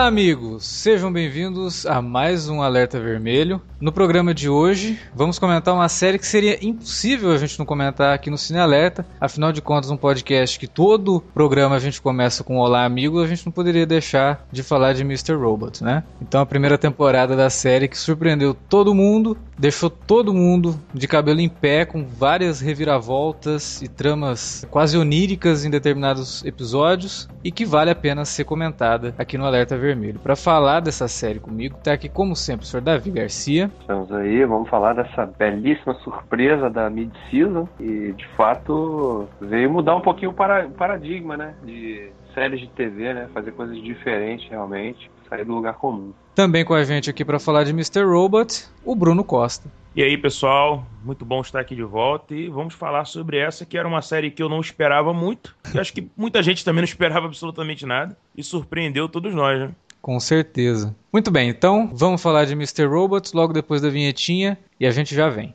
Olá, amigos! Sejam bem-vindos a mais um Alerta Vermelho. No programa de hoje, vamos comentar uma série que seria impossível a gente não comentar aqui no Cine Alerta. Afinal de contas, um podcast que todo programa a gente começa com Olá, amigos, a gente não poderia deixar de falar de Mr. Robot, né? Então, a primeira temporada da série que surpreendeu todo mundo, deixou todo mundo de cabelo em pé, com várias reviravoltas e tramas quase oníricas em determinados episódios, e que vale a pena ser comentada aqui no Alerta Vermelho. Para falar dessa série comigo, tá aqui como sempre o Sr. Davi Garcia. Estamos aí, vamos falar dessa belíssima surpresa da mid-season e de fato veio mudar um pouquinho o paradigma, né, de séries de TV, né, fazer coisas diferentes realmente, sair do lugar comum. Também com a gente aqui para falar de Mr. Robot, o Bruno Costa. E aí, pessoal, muito bom estar aqui de volta e vamos falar sobre essa que era uma série que eu não esperava muito. E acho que muita gente também não esperava absolutamente nada e surpreendeu todos nós, né? Com certeza. Muito bem, então vamos falar de Mr. Robot logo depois da vinhetinha e a gente já vem.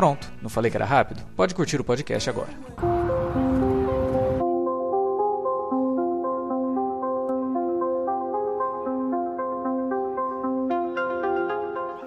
Pronto, não falei que era rápido? Pode curtir o podcast agora.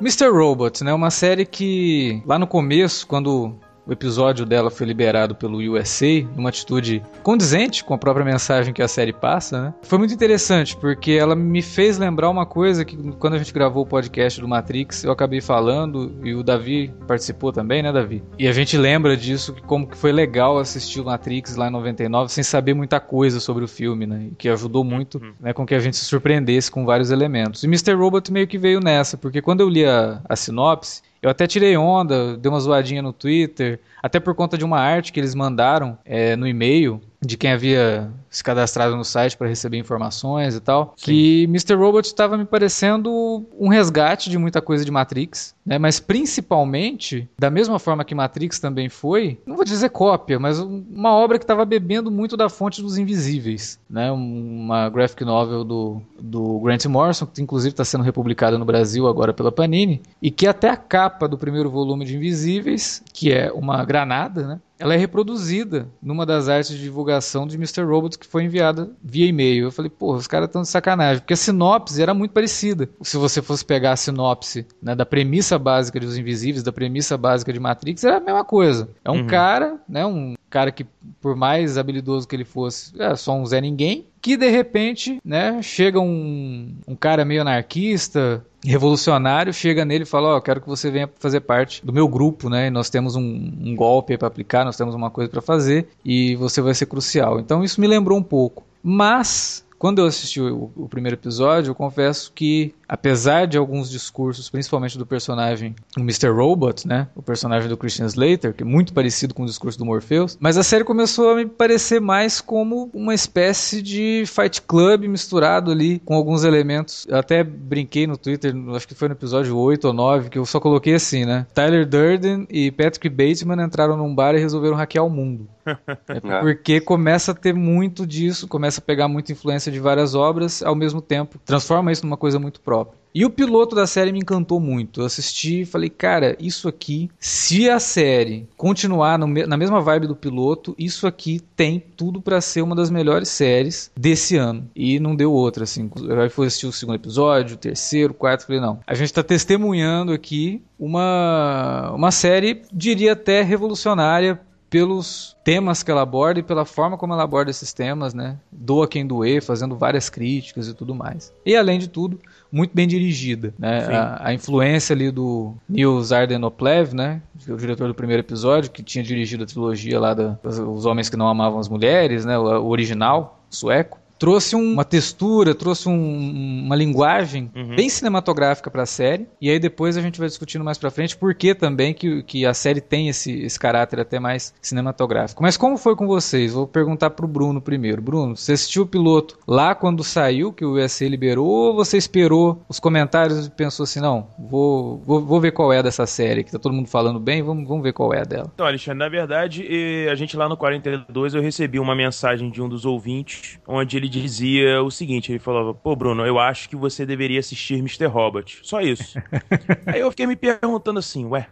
Mr. Robot, né? Uma série que lá no começo, quando o episódio dela foi liberado pelo USA, numa atitude condizente com a própria mensagem que a série passa, né? Foi muito interessante, porque ela me fez lembrar uma coisa que quando a gente gravou o podcast do Matrix, eu acabei falando, e o Davi participou também, né, Davi? E a gente lembra disso, como que foi legal assistir o Matrix lá em 99, sem saber muita coisa sobre o filme, né? E que ajudou muito uhum. né, com que a gente se surpreendesse com vários elementos. E Mr. Robot meio que veio nessa, porque quando eu li a, a sinopse, eu até tirei onda, dei uma zoadinha no Twitter, até por conta de uma arte que eles mandaram é, no e-mail de quem havia se cadastrado no site para receber informações e tal, Sim. que Mr. Robot estava me parecendo um resgate de muita coisa de Matrix, né? Mas principalmente, da mesma forma que Matrix também foi, não vou dizer cópia, mas uma obra que estava bebendo muito da fonte dos Invisíveis, né? Uma graphic novel do, do Grant Morrison, que inclusive está sendo republicada no Brasil agora pela Panini, e que até a capa do primeiro volume de Invisíveis, que é uma granada, né? Ela é reproduzida numa das artes de divulgação de Mr. Robot que foi enviada via e-mail. Eu falei, pô, os caras estão de sacanagem, porque a sinopse era muito parecida. Se você fosse pegar a sinopse né, da premissa básica de Os Invisíveis, da premissa básica de Matrix, era a mesma coisa. É um uhum. cara, né, um cara que, por mais habilidoso que ele fosse, é só um Zé Ninguém, que de repente, né, chega um, um cara meio anarquista, revolucionário, chega nele e fala, ó, oh, quero que você venha fazer parte do meu grupo, né, nós temos um, um golpe para aplicar, nós temos uma coisa para fazer, e você vai ser crucial. Então isso me lembrou um pouco. Mas, quando eu assisti o, o primeiro episódio, eu confesso que apesar de alguns discursos, principalmente do personagem o Mr. Robot, né, o personagem do Christian Slater, que é muito parecido com o discurso do Morpheus, mas a série começou a me parecer mais como uma espécie de Fight Club misturado ali com alguns elementos. Eu até brinquei no Twitter, acho que foi no episódio 8 ou 9, que eu só coloquei assim, né? Tyler Durden e Patrick Bateman entraram num bar e resolveram hackear o mundo. É porque começa a ter muito disso, começa a pegar muita influência de várias obras, ao mesmo tempo transforma isso numa coisa muito própria. E o piloto da série me encantou muito. Eu assisti e falei, cara, isso aqui, se a série continuar na mesma vibe do piloto, isso aqui tem tudo para ser uma das melhores séries desse ano. E não deu outra, assim. Eu fui assistir o segundo episódio, o terceiro, o quarto, falei, não. A gente está testemunhando aqui uma, uma série, diria até revolucionária pelos temas que ela aborda e pela forma como ela aborda esses temas, né? Doa quem doer, fazendo várias críticas e tudo mais. E além de tudo, muito bem dirigida, né? A, a, influência ali do Nils Ardenoplev, né? O diretor do primeiro episódio, que tinha dirigido a trilogia lá da, Os Homens que Não Amavam as Mulheres, né? O, o original sueco trouxe um, uma textura, trouxe um, uma linguagem uhum. bem cinematográfica para a série. E aí depois a gente vai discutindo mais para frente por que também que, que a série tem esse, esse caráter até mais cinematográfico. Mas como foi com vocês? Vou perguntar pro Bruno primeiro. Bruno, você assistiu o piloto lá quando saiu, que o USA liberou, ou você esperou os comentários e pensou assim, não, vou, vou, vou ver qual é dessa série, que tá todo mundo falando bem, vamos, vamos ver qual é dela. Então, Alexandre, na verdade, a gente lá no 42 eu recebi uma mensagem de um dos ouvintes, onde ele dizia o seguinte, ele falava, pô Bruno, eu acho que você deveria assistir Mr. Robot. Só isso. Aí eu fiquei me perguntando assim, ué,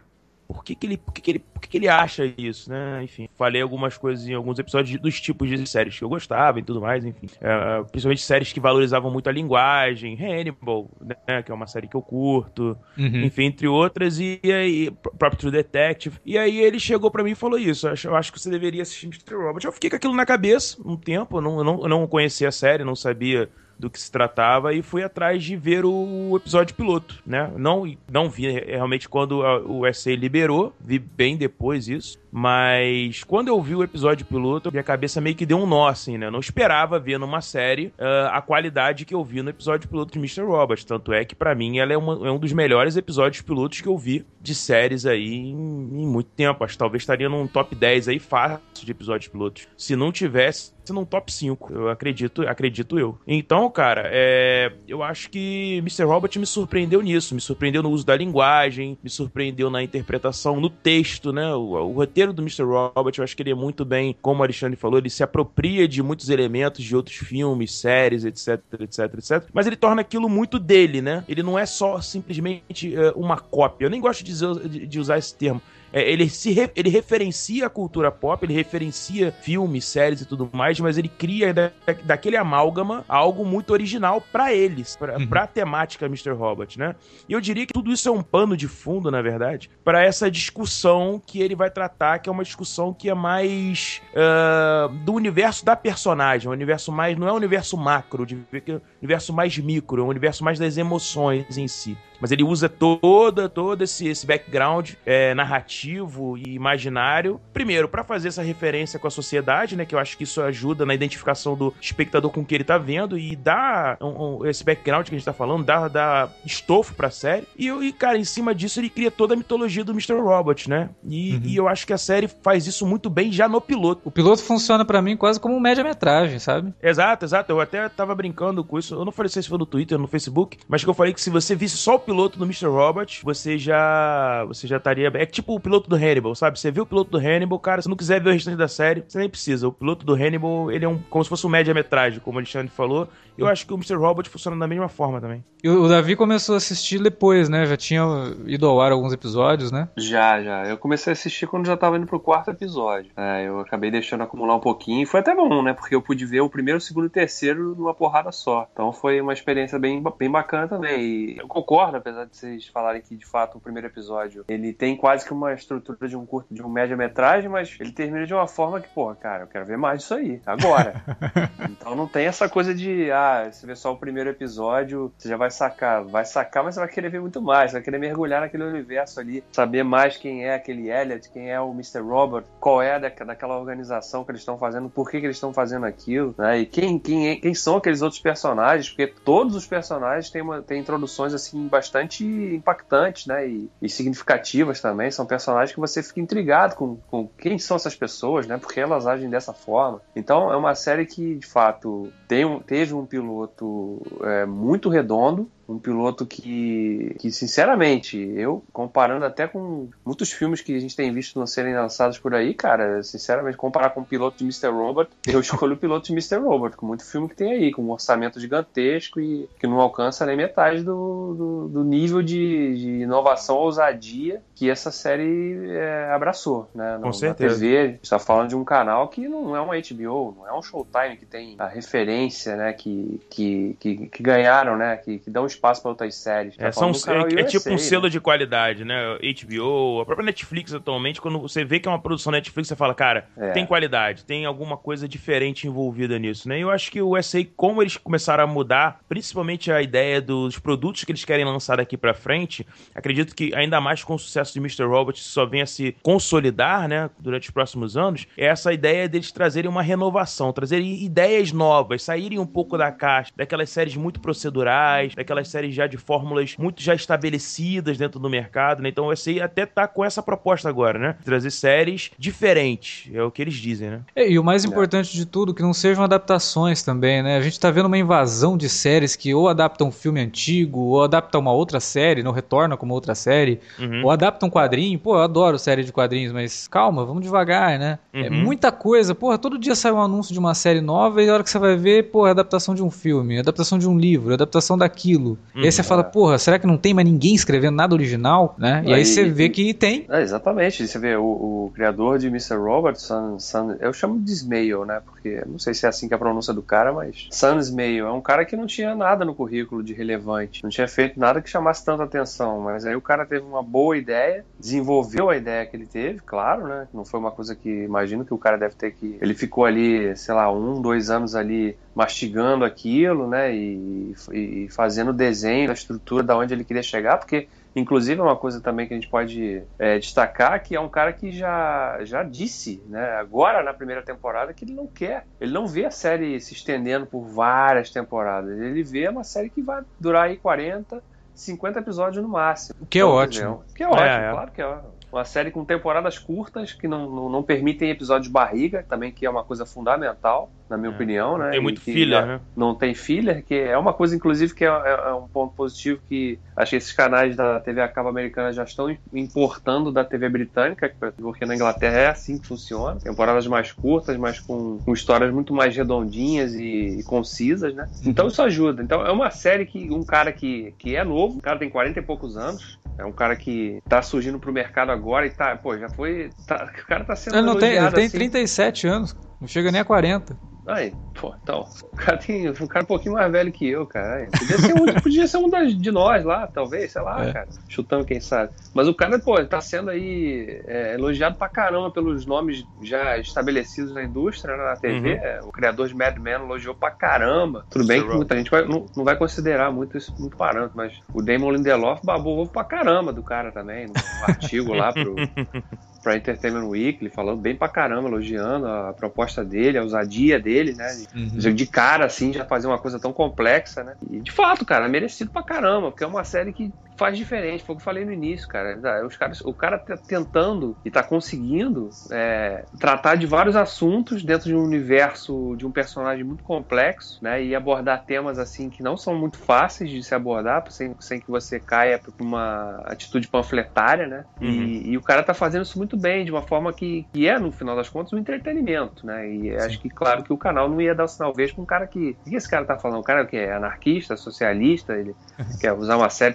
por que, que ele, por que, que ele, por que, que ele acha isso, né? Enfim, falei algumas coisas em alguns episódios dos tipos de séries que eu gostava e tudo mais, enfim. É, principalmente séries que valorizavam muito a linguagem, Hannibal, né? Que é uma série que eu curto, uhum. enfim, entre outras, e, aí, próprio True Detective. E aí ele chegou para mim e falou isso: eu acho, eu acho que você deveria assistir Mr. Robot. Eu fiquei com aquilo na cabeça um tempo, eu não, eu não, eu não conhecia a série, não sabia do que se tratava e fui atrás de ver o episódio piloto, né? Não, não vi realmente quando a, o SA liberou, vi bem depois isso. Mas quando eu vi o episódio piloto, minha cabeça meio que deu um nó, assim, né? Eu não esperava ver numa série uh, a qualidade que eu vi no episódio piloto de Mr. Robot. Tanto é que, para mim, ela é, uma, é, um dos melhores episódios pilotos que eu vi de séries aí em, em, muito tempo. Acho que talvez estaria num top 10 aí fácil de episódios pilotos. Se não tivesse, num top 5, eu acredito, acredito eu. Então, cara, é, eu acho que Mr. Robot me surpreendeu nisso, me surpreendeu no uso da linguagem, me surpreendeu na interpretação, no texto, né? O, o roteiro roteiro do Mr. Robot, eu acho que ele é muito bem, como o Alexandre falou, ele se apropria de muitos elementos de outros filmes, séries, etc, etc, etc. Mas ele torna aquilo muito dele, né? Ele não é só simplesmente uh, uma cópia. Eu nem gosto de, de, de usar esse termo é, ele se re, ele referencia a cultura pop, ele referencia filmes, séries e tudo mais, mas ele cria da, daquele amálgama algo muito original para eles, pra, uhum. pra temática Mr. Robot, né? E eu diria que tudo isso é um pano de fundo, na verdade, para essa discussão que ele vai tratar, que é uma discussão que é mais uh, do universo da personagem, um universo mais, não é um universo macro, de, é um universo mais micro, é um universo mais das emoções em si mas ele usa toda, todo esse, esse background é, narrativo e imaginário, primeiro, para fazer essa referência com a sociedade, né, que eu acho que isso ajuda na identificação do espectador com o que ele tá vendo e dá um, um, esse background que a gente tá falando, dá, dá estofo pra série. E, e, cara, em cima disso ele cria toda a mitologia do Mr. Robot, né? E, uhum. e eu acho que a série faz isso muito bem já no piloto. O piloto funciona para mim quase como um média-metragem, sabe? Exato, exato. Eu até tava brincando com isso. Eu não falei se foi no Twitter, no Facebook, mas que eu falei que se você visse só o piloto piloto do Mr. Robot, você já você já estaria. É tipo o piloto do Hannibal, sabe? Você viu o piloto do Hannibal, cara, se não quiser ver o restante da série, você nem precisa. O piloto do Hannibal, ele é um como se fosse um média-metragem, como o Alexandre falou. Eu acho que o Mr. Robot funciona da mesma forma também. E o Davi começou a assistir depois, né? Já tinha ido ao ar alguns episódios, né? Já, já. Eu comecei a assistir quando já tava indo pro quarto episódio. É, eu acabei deixando acumular um pouquinho. E foi até bom, né? Porque eu pude ver o primeiro, o segundo e o terceiro numa porrada só. Então foi uma experiência bem, bem bacana também. E eu concordo, apesar de vocês falarem que de fato o primeiro episódio ele tem quase que uma estrutura de um curto, de um média-metragem, mas ele termina de uma forma que, pô, cara, eu quero ver mais disso aí, agora. então não tem essa coisa de, ah, ah, você vê só o primeiro episódio, você já vai sacar. Vai sacar, mas você vai querer ver muito mais. Vai querer mergulhar naquele universo ali, saber mais quem é aquele Elliot, quem é o Mr. Robert, qual é da, daquela organização que eles estão fazendo, por que, que eles estão fazendo aquilo, né? E quem, quem, é, quem são aqueles outros personagens, porque todos os personagens têm, uma, têm introduções assim bastante impactantes, né? E, e significativas também. São personagens que você fica intrigado com, com quem são essas pessoas, né? Porque elas agem dessa forma. Então é uma série que, de fato, tem um, teve um piloto é, muito redondo, um piloto que, que, sinceramente, eu, comparando até com muitos filmes que a gente tem visto não serem lançados por aí, cara, sinceramente, comparar com o piloto de Mr. Robot, eu escolho o piloto de Mr. Robot, com muito filme que tem aí, com um orçamento gigantesco e que não alcança nem metade do, do, do nível de, de, inovação, ousadia que essa série é, abraçou, né? Com certeza. Na TV, a gente está falando de um canal que não é uma HBO, não é um Showtime que tem a referência, né, que, que, que, que ganharam, né, que, que dão espaço espaço para outras séries. Tá é, são, é, é, tipo um selo né? de qualidade, né? HBO, a própria Netflix atualmente, quando você vê que é uma produção Netflix, você fala, cara, é. tem qualidade, tem alguma coisa diferente envolvida nisso, né? E eu acho que o USA, como eles começaram a mudar, principalmente a ideia dos produtos que eles querem lançar daqui para frente, acredito que ainda mais com o sucesso de Mr. Robot só venha se consolidar, né, durante os próximos anos, é essa ideia deles trazerem uma renovação, trazerem ideias novas, saírem um pouco da caixa, daquelas séries muito procedurais, daquelas séries já de fórmulas muito já estabelecidas dentro do mercado, né? Então o USA até tá com essa proposta agora, né? Trazer séries diferentes, é o que eles dizem, né? É, e o mais importante de tudo, que não sejam adaptações também, né? A gente tá vendo uma invasão de séries que ou adaptam um filme antigo, ou adaptam uma outra série, não retornam como outra série, uhum. ou adaptam um quadrinho. Pô, eu adoro série de quadrinhos, mas calma, vamos devagar, né? É uhum. É muita coisa. Porra, todo dia sai um anúncio de uma série nova e a hora que você vai ver, pô, é adaptação de um filme, adaptação de um livro, adaptação daquilo. Uhum. E aí você fala, porra, será que não tem mais ninguém escrevendo nada original, né? E aí, aí você vê que tem. É, exatamente. Você vê o, o criador de Mr. Robertson, Sun, eu chamo de Ismail, né? Porque não sei se é assim que é a pronúncia do cara, mas Sun Ismail é um cara que não tinha nada no currículo de relevante, não tinha feito nada que chamasse tanta atenção, mas aí o cara teve uma boa ideia, desenvolveu a ideia que ele teve, claro, né? Não foi uma coisa que imagino que o cara deve ter que. Ele ficou ali, sei lá, um, dois anos ali mastigando aquilo, né? E, e fazendo desenho, a estrutura da onde ele queria chegar, porque Inclusive, é uma coisa também que a gente pode é, destacar que é um cara que já, já disse, né, agora na primeira temporada, que ele não quer. Ele não vê a série se estendendo por várias temporadas. Ele vê uma série que vai durar aí 40, 50 episódios no máximo. Que é então, ótimo. Que é ótimo, é, é. claro que é. Uma série com temporadas curtas, que não, não, não permitem episódios barriga, também que é uma coisa fundamental na minha é. opinião, né? Tem muito filler, né? Não tem filler, que é uma coisa, inclusive, que é, é, é, um ponto positivo que acho que esses canais da TV a cabo americana já estão importando da TV britânica, porque na Inglaterra é assim que funciona. Temporadas mais curtas, mas com, com histórias muito mais redondinhas e, e, concisas, né? Uhum. Então isso ajuda. Então é uma série que um cara que, que é novo, o cara tem 40 e poucos anos, é um cara que tá surgindo pro mercado agora e tá, pô, já foi. Tá, o cara tá sendo. Ele não tem, ele tem assim. 37 anos, não chega nem a 40. Aí, pô, então, o cara tem um cara um pouquinho mais velho que eu, cara. Podia ser um, podia ser um das, de nós lá, talvez, sei lá, é. cara. Chutando, quem sabe. Mas o cara, pô, ele tá sendo aí é, elogiado pra caramba pelos nomes já estabelecidos na indústria, né, na TV. Uhum. É, o criador de Mad Men elogiou pra caramba. Tudo bem que muita gente vai, não, não, vai considerar muito isso muito parâmetro, mas o Damon Lindelof babou ovo pra caramba do cara também, no artigo lá pro, pra Entertainment Weekly, falando bem pra caramba, elogiando a proposta dele, a ousadia dele, né? Uhum. De cara, assim, já fazer uma coisa tão complexa, né? E de fato, cara, é merecido pra caramba, porque é uma série que faz diferente. Foi o que eu falei no início, cara. Os caras, o cara tá tentando e tá conseguindo é, tratar de vários assuntos dentro de um universo de um personagem muito complexo, né? E abordar temas assim que não são muito fáceis de se abordar, sem, sem que você caia para uma atitude panfletária, né? Uhum. E, e, o cara tá fazendo isso muito bem, de uma forma que, que é, no final das contas, um entretenimento, né? E Sim. acho que, claro, que o canal não ia dar o sinal verde pra um cara que. O que esse cara tá falando? O cara que é anarquista, socialista, ele quer usar uma série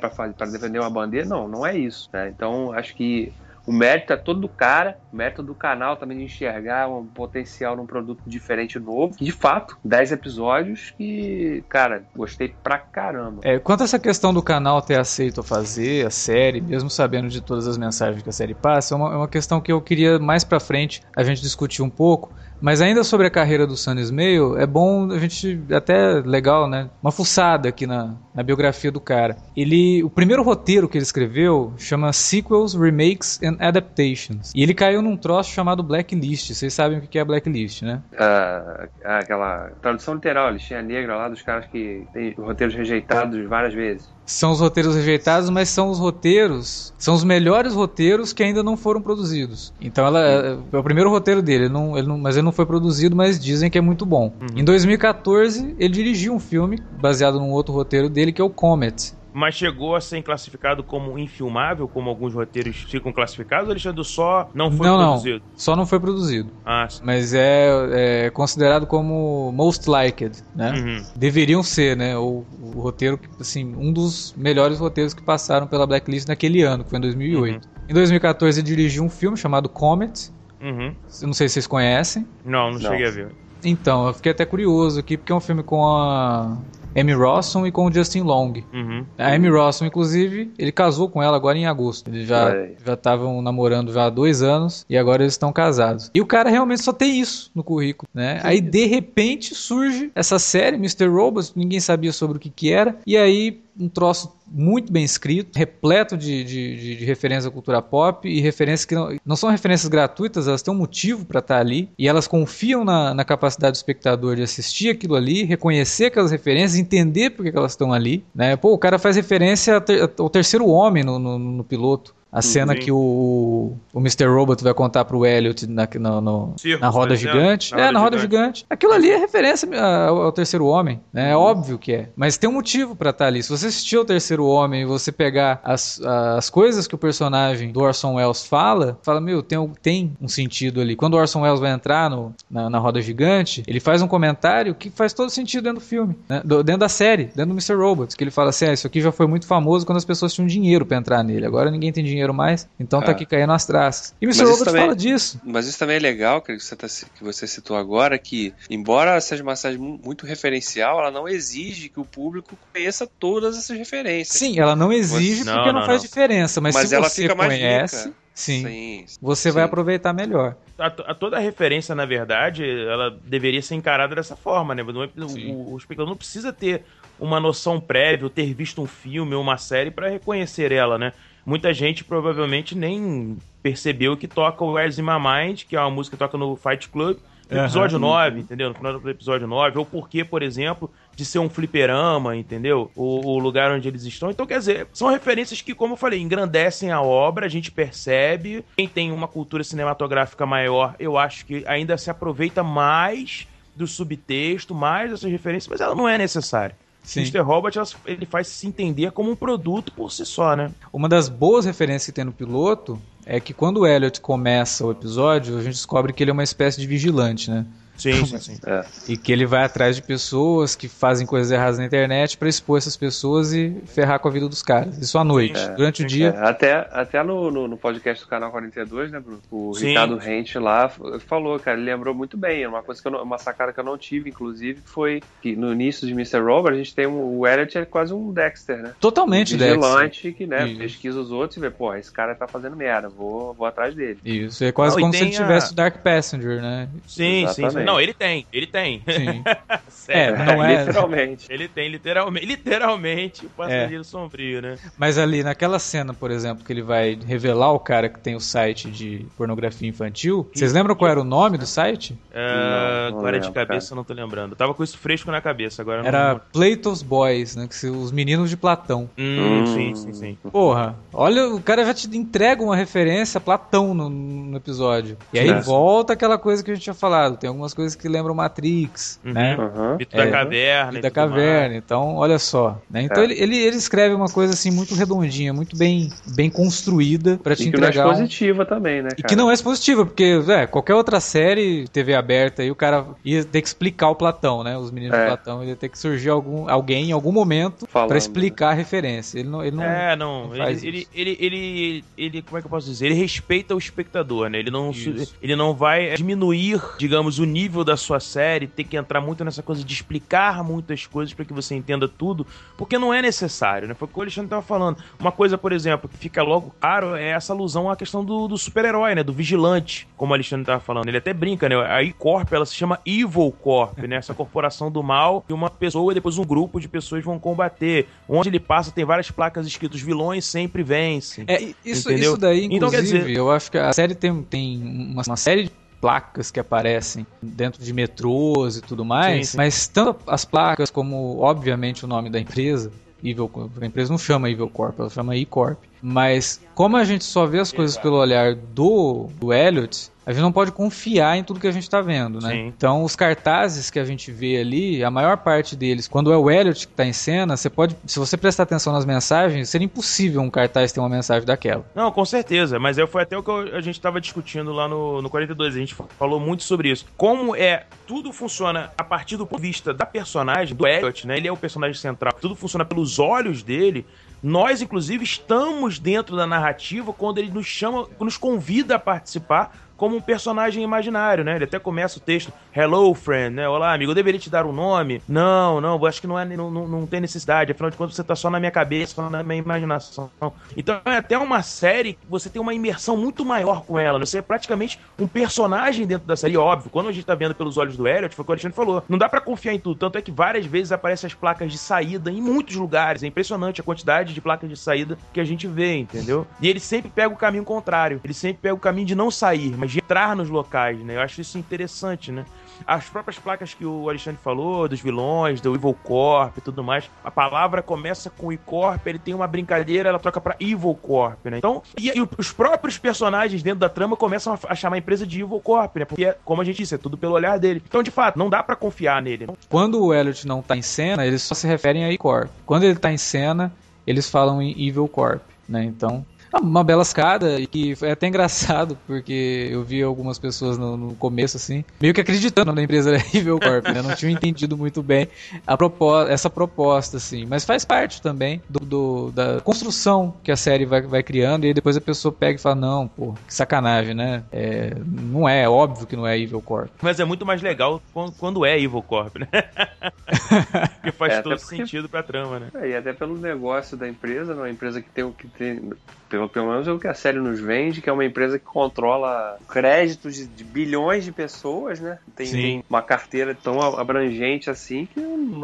defender uma bandeira. Não, não é isso. Né? Então, acho que o mérito é todo do cara, o mérito do canal também de enxergar um potencial num produto diferente novo. De fato, 10 episódios que, cara, gostei pra caramba. É, quanto a essa questão do canal ter aceito fazer a série, mesmo sabendo de todas as mensagens que a série passa, é uma, é uma questão que eu queria mais pra frente a gente discutir um pouco mas ainda sobre a carreira do Sam Ismail, é bom a gente, até legal, né? Uma fuçada aqui na, na biografia do cara. Ele, o primeiro roteiro que ele escreveu chama Sequels, Remakes and Adaptations. E ele caiu num troço chamado Blacklist. Vocês sabem o que é Blacklist, né? Uh, aquela tradução literal, listinha negra lá dos caras que tem roteiros rejeitados várias vezes são os roteiros rejeitados, mas são os roteiros, são os melhores roteiros que ainda não foram produzidos. Então ela é, é o primeiro roteiro dele, ele não, ele não, mas ele não foi produzido, mas dizem que é muito bom. Uhum. Em 2014, ele dirigiu um filme baseado num outro roteiro dele que é o Comet mas chegou a ser classificado como infilmável, como alguns roteiros ficam classificados, ou Alexandre só não foi não, produzido? Não, só não foi produzido. Ah, sim. Mas é, é, considerado como most liked, né? Uhum. Deveriam ser, né? O, o, roteiro, assim, um dos melhores roteiros que passaram pela Blacklist naquele ano, que foi em 2008. Uhum. Em 2014 ele dirigiu um filme chamado Comet. Uhum. Eu não sei se vocês conhecem. Não, não, não cheguei a ver. Então, eu fiquei até curioso aqui, porque é um filme com a Amy Rawson e com o Justin Long. Uhum. A Amy Rawson, inclusive, ele casou com ela agora em agosto. Eles já já estavam namorando já há dois anos e agora eles estão casados. E o cara realmente só tem isso no currículo, né? Aí de repente surge essa série, Mr. Robots, ninguém sabia sobre o que que era, e aí um troço muito bem escrito, repleto de, de, de, referência à cultura pop e referências que não, não são referências gratuitas, elas têm um motivo para estar ali e elas confiam na, na capacidade do espectador de assistir aquilo ali, reconhecer aquelas referências, entender por que elas estão ali, né? Pô, o cara faz referência ao terceiro homem no, no, no piloto. A cena sim. que o, o Mr. Robot vai contar pro Elliot na, no- no- na roda tá dizendo? gigante. Na é, roda na roda gigante. gigante. Aquilo ali é referência ao, ao terceiro homem. né? É óbvio que é. Mas tem um motivo pra estar ali. Se você assistir ao terceiro homem e você pegar as, as coisas que o personagem do Orson Welles fala, fala, meu, tem, um- tem um sentido ali. Quando o Orson Welles vai entrar no, na, na roda gigante, ele faz um comentário que faz todo sentido dentro do filme. né? Do- dentro da série, dentro do Mr. Robots. Que ele fala assim: ah, isso aqui já foi muito famoso quando as pessoas tinham dinheiro pra entrar nele. Agora ninguém tem dinheiro mais, então tá Ah. aqui caindo as traças. E o Mr. Mas isso Robots também- fala disso. Mas isso também é legal, que você, tá, que você citou agora, que embora seja uma série mu- muito referencial, ela não exige que o público conheça todas essas referências. Sim, ela não exige Não, porque não, não, faz não. diferença, mas, Mas se ela você fica mais conhece, rica. sim, Sim. você vai sim. aproveitar melhor. A, a toda referência, na verdade, ela deveria ser encarada dessa forma, né? Não é- Sim. o, o espectador não precisa ter uma noção prévia, ou ter visto um filme ou uma série pra reconhecer ela, né? Muita gente provavelmente nem percebeu que toca o Where's in My Mind, que é uma música que toca no Fight Club, no Aham. episódio 9, entendeu? No final do episódio 9, ou porque, por exemplo, de ser um fliperama, entendeu? O, o lugar onde eles estão. Então, quer dizer, são referências que, como eu falei, engrandecem a obra, a gente percebe. Quem tem uma cultura cinematográfica maior, eu acho que ainda se aproveita mais do subtexto, mais dessas referências, mas ela não é necessária. Sim. Mr. Robot, ele faz se entender como um produto por si só, né? Uma das boas referências que tem no piloto é que quando o Elliot começa o episódio, a gente descobre que ele é uma espécie de vigilante, né? Sim, sim, sim. É. E que ele vai atrás de pessoas que fazem coisas erradas na internet pra expor essas pessoas e ferrar com a vida dos caras. Isso à noite. É. Durante o É, dia. até até no, no, no podcast do Canal 42, né, Bruno? O Sim. Ricardo Rente lá falou, cara, ele lembrou muito bem. Uma coisa que eu não- uma sacada que eu não tive, inclusive, foi que no início de Mr. Robert, a gente tem um, o Elliot é quase um Dexter, né? Totalmente, um Dexter. vigilante que, né, Isso. pesquisa os outros e vê, pô, esse cara tá fazendo merda, vou, vou atrás dele. Isso, é quase Não, como se ele a- tivesse o Dark Passenger, né? Sim, sim, sim. Não, ele tem, ele tem. Sim. Sério. É, não é- Literalmente. Ele tem literalmente, literalmente o passageiro sombrio, né? Mas ali naquela cena, por exemplo, que ele vai revelar o cara que tem o site de pornografia infantil. Vocês lembram qual era o nome do site? É, Não, não agora de lembro, cabeça eu não tô lembrando. Eu tava com isso fresco na cabeça, agora não Era lembro. Plato's Boys, né? Que os meninos de Platão. Hum, Hum. sim, sim, sim. Porra, olha, o cara já te entrega uma referência a Platão no, no episódio. E aí Sim. volta aquela coisa que a gente tinha falado. Tem algumas coisas que lembram Matrix, Uhum. né? Aham. Mito da É. caverna. E e da caverna, então olha só. Né? Então É. ele, ele, ele escreve uma coisa assim muito redondinha, muito bem, bem construída pra te E que não é entregar. um- expositiva também, né, E cara? que não é expositiva, porque é, qualquer outra série, TV aberta, aí o cara ia ter que explicar o Platão, né? Os meninos É. de Platão, ia ter que surgir algum, alguém em algum momento Falando, pra explicar a referência. Ele não, ele não, É, não, não ele, faz ele, isso. ele, ele, ele, como é que eu posso dizer? Ele respeita o espectador, né? Ele não, Isso. ele não vai diminuir, digamos, o nível da sua série, ter que entrar muito nessa coisa de explicar muitas coisas para que você entenda tudo, porque não é necessário, né? Foi o que o Alexandre tava falando. Uma coisa, por exemplo, que fica logo claro é essa alusão à questão do, do super-herói, né? Do vigilante, como o Alexandre tava falando. Ele até brinca, né? A E-Corp, ela se chama Evil Corp, né? Essa corporação do mal que uma pessoa e depois um grupo de pessoas vão combater. Onde ele passa tem várias placas escritas vilões sempre vencem. É, isso, Entendeu? isso daí, Então, quer inclusive, dizer- eu acho que a série tem, tem uma, uma série de placas que aparecem dentro de metrôs e tudo mais, Sim, sim. mas tanto as placas como, obviamente, o nome da empresa, Evil, Corp, a empresa não chama Evil Corp, ela chama E-Corp, mas como a gente só vê as coisas pelo olhar do, do Elliot, a gente não pode confiar em tudo que a gente está vendo, né? Sim. Então, os cartazes que a gente vê ali, a maior parte deles, quando é o Elliot que está em cena, você pode, se você prestar atenção nas mensagens, seria impossível um cartaz ter uma mensagem daquela. Não, com certeza, mas é- foi até o que eu- a gente estava discutindo lá no, no 42, a gente falou muito sobre isso. Como é, tudo funciona a partir do ponto de vista da personagem, do Elliot, né? Ele é o personagem central, tudo funciona pelos olhos dele. Nós, inclusive, estamos dentro da narrativa quando ele nos chama, nos convida a participar como um personagem imaginário, né? Ele até começa o texto, hello friend, né? Olá amigo, eu deveria te dar um nome? Não, não, acho que não, é, não, não, não tem necessidade, afinal de contas você tá só na minha cabeça, só na minha imaginação. Então é até uma série que você tem uma imersão muito maior com ela, né? Você é praticamente um personagem dentro da série, óbvio, quando a gente tá vendo pelos olhos do Elliot, foi o que o Alexandre falou, não dá para confiar em tudo, tanto é que várias vezes aparecem as placas de saída em muitos lugares, é impressionante a quantidade de placas de saída que a gente vê, entendeu? E ele sempre pega o caminho contrário, ele sempre pega o caminho de não sair, mas de entrar nos locais, né? Eu acho isso interessante, né? As próprias placas que o Alexandre falou, dos vilões, do Evil Corp e tudo mais, a palavra começa com I Corp, ele tem uma brincadeira, ela troca para Evil Corp, né? Então, e, e, os próprios personagens dentro da trama começam a, a, chamar a empresa de Evil Corp, né? Porque, como a gente disse, é tudo pelo olhar dele. Então, de fato, não dá para confiar nele. Quando o Elliot não tá em cena, eles só se referem a Corp. Quando ele tá em cena, eles falam em Evil Corp, né? Então, uma bela escada e que foi até engraçado, porque eu vi algumas pessoas no, no começo, assim, meio que acreditando na empresa da Evil Corp, né? Não tinham entendido muito bem a proposta, essa proposta, assim. Mas faz parte também do, do, da construção que a série vai, vai criando, e aí depois a pessoa pega e fala, não, pô, que sacanagem, né? É, não é, é óbvio que não é Evil Corp. Mas é muito mais legal quando é Evil Corp, né? que faz é, todo porque... sentido pra trama, né? É, e até pelo negócio da empresa, uma empresa que tem, que tem pelo, pelo menos é o que a série nos vende, que é uma empresa que controla créditos de, de bilhões de pessoas, né? Tem, tem, uma carteira tão abrangente assim que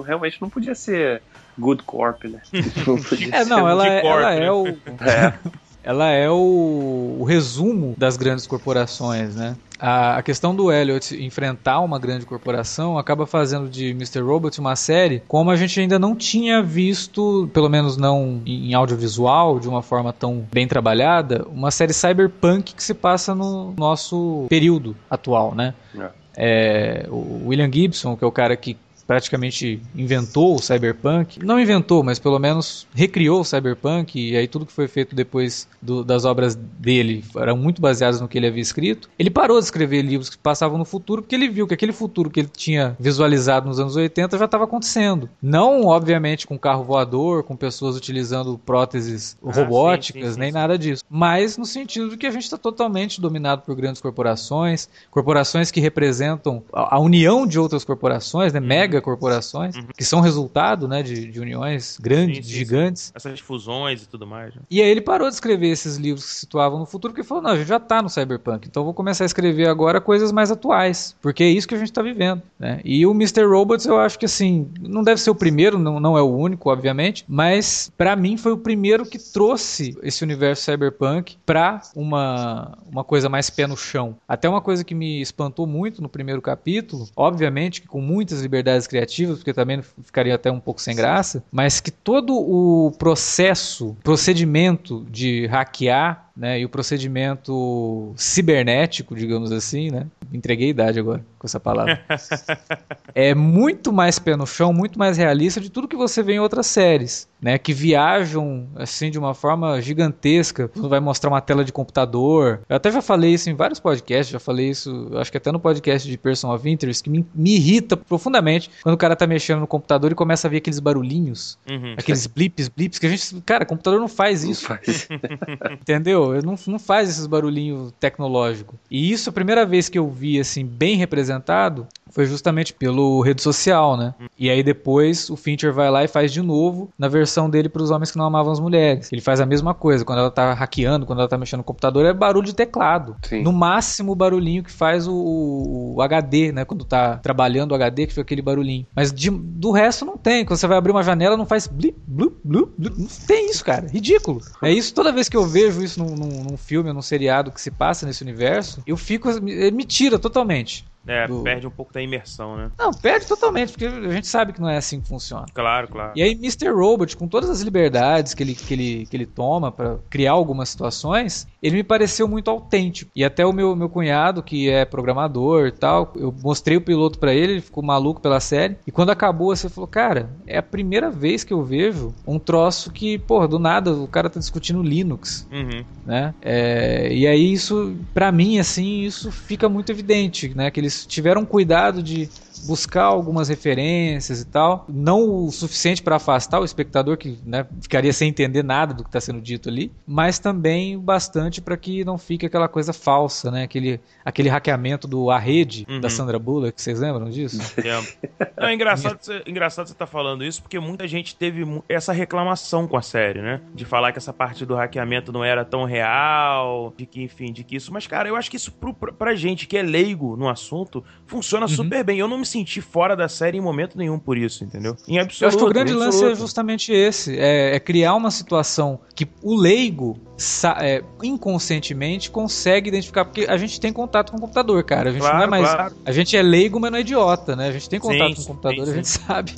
realmente não podia ser Good Corp, né? Não é, não, ela, é, ela é né? o. É. ela é o, o, resumo das grandes corporações, né? A, questão do Elliot enfrentar uma grande corporação acaba fazendo de Mr. Robot uma série como a gente ainda não tinha visto, pelo menos não em, em audiovisual, de uma forma tão bem trabalhada, uma série cyberpunk que se passa no nosso período atual, né? É. É, o William Gibson, que é o cara que praticamente inventou o cyberpunk. Não inventou, mas pelo menos recriou o cyberpunk. E aí tudo que foi feito depois do, das obras dele eram muito baseadas no que ele havia escrito. Ele parou de escrever livros que passavam no futuro porque ele viu que aquele futuro que ele tinha visualizado nos anos 80 já estava acontecendo. Não, obviamente, com carro voador, com pessoas utilizando próteses ah, robóticas, sim, sim, sim, nem nada disso. Mas no sentido de que a gente está totalmente dominado por grandes corporações, corporações que representam a, a união de outras corporações, né? Uhum. Mega megacorporações, uhum. que são resultado né, de, de uniões grandes, sim, sim, gigantes. Essas fusões e tudo mais. Né? E aí ele parou de escrever esses livros que se situavam no futuro, porque falou, não, a gente já está no cyberpunk, então vou começar a escrever agora coisas mais atuais, porque é isso que a gente está vivendo. Né? E o Mr. Robots, eu acho que assim, não deve ser o primeiro, não, não é o único, obviamente, mas para mim foi o primeiro que trouxe esse universo cyberpunk para uma, uma coisa mais pé no chão. Até uma coisa que me espantou muito no primeiro capítulo, obviamente que com muitas liberdades criativas, porque também ficaria até um pouco sem graça, mas que todo o processo, procedimento de hackear né, e o procedimento cibernético, digamos assim, né? Entreguei a idade agora com essa palavra. é muito mais pé no chão, muito mais realista de tudo que você vê em outras séries, né? Que viajam assim de uma forma gigantesca. Vai mostrar uma tela de computador. Eu até já falei isso em vários podcasts, já falei isso, acho que até no podcast de Person of Interest, que me, me irrita profundamente quando o cara tá mexendo no computador e começa a ver aqueles barulhinhos, uhum. aqueles blips, blips, que a gente, cara, computador não faz isso. Não faz. Entendeu? Não, não faz esses barulhinhos tecnológicos. E isso, a primeira vez que eu vi, assim, bem representado, foi justamente pelo rede social, né? E aí depois o Fincher vai lá e faz de novo na versão dele para os homens que não amavam as mulheres. Ele faz a mesma coisa quando ela tá hackeando, quando ela tá mexendo no computador, é barulho de teclado. Sim. No máximo o barulhinho que faz o, o, HD, né? Quando tá trabalhando o HD, que foi aquele barulhinho. Mas de, do resto não tem. Quando você vai abrir uma janela, não faz blip, blup, blup, blup. Não tem isso, cara. Ridículo. É isso toda vez que eu vejo isso num, num, num filme ou num seriado que se passa nesse universo, eu fico. Me tira totalmente. É, do... perde um pouco da imersão, né? Não, perde totalmente, porque a gente sabe que não é assim que funciona. Claro, claro. E aí, Mr. Robot, com todas as liberdades que ele, que ele, que ele toma para criar algumas situações, ele me pareceu muito autêntico. E até o meu, meu cunhado, que é programador e tal, eu mostrei o piloto para ele, ele ficou maluco pela série. E quando acabou, você falou, cara, é a primeira vez que eu vejo um troço que, porra, do nada o cara tá discutindo Linux, uhum. né? É, e aí isso, para mim, assim, isso fica muito evidente, né? Que eles tiveram cuidado de buscar algumas referências e tal, não o suficiente para afastar o espectador que né, ficaria sem entender nada do que está sendo dito ali, mas também bastante para que não fique aquela coisa falsa, né? Aquele, aquele hackeamento do A Rede uhum. da Sandra Bullock, vocês lembram disso? Não, é engraçado, engraçado você estar tá falando isso porque muita gente teve essa reclamação com a série, né? De falar que essa parte do hackeamento não era tão real, de que enfim, de que isso, mas cara, eu acho que isso pro, pra gente que é leigo no assunto funciona uhum. super bem. Eu não me senti fora da série em momento nenhum por isso, entendeu? Em absoluto. Eu acho que o grande lance é justamente esse: é, é, criar uma situação que o leigo é, inconscientemente consegue identificar, porque a gente tem contato com o computador, cara. A gente claro, não é mais. Claro. A gente é leigo, mas não é idiota, né? A gente tem contato sim, com o computador, sim, a gente sabe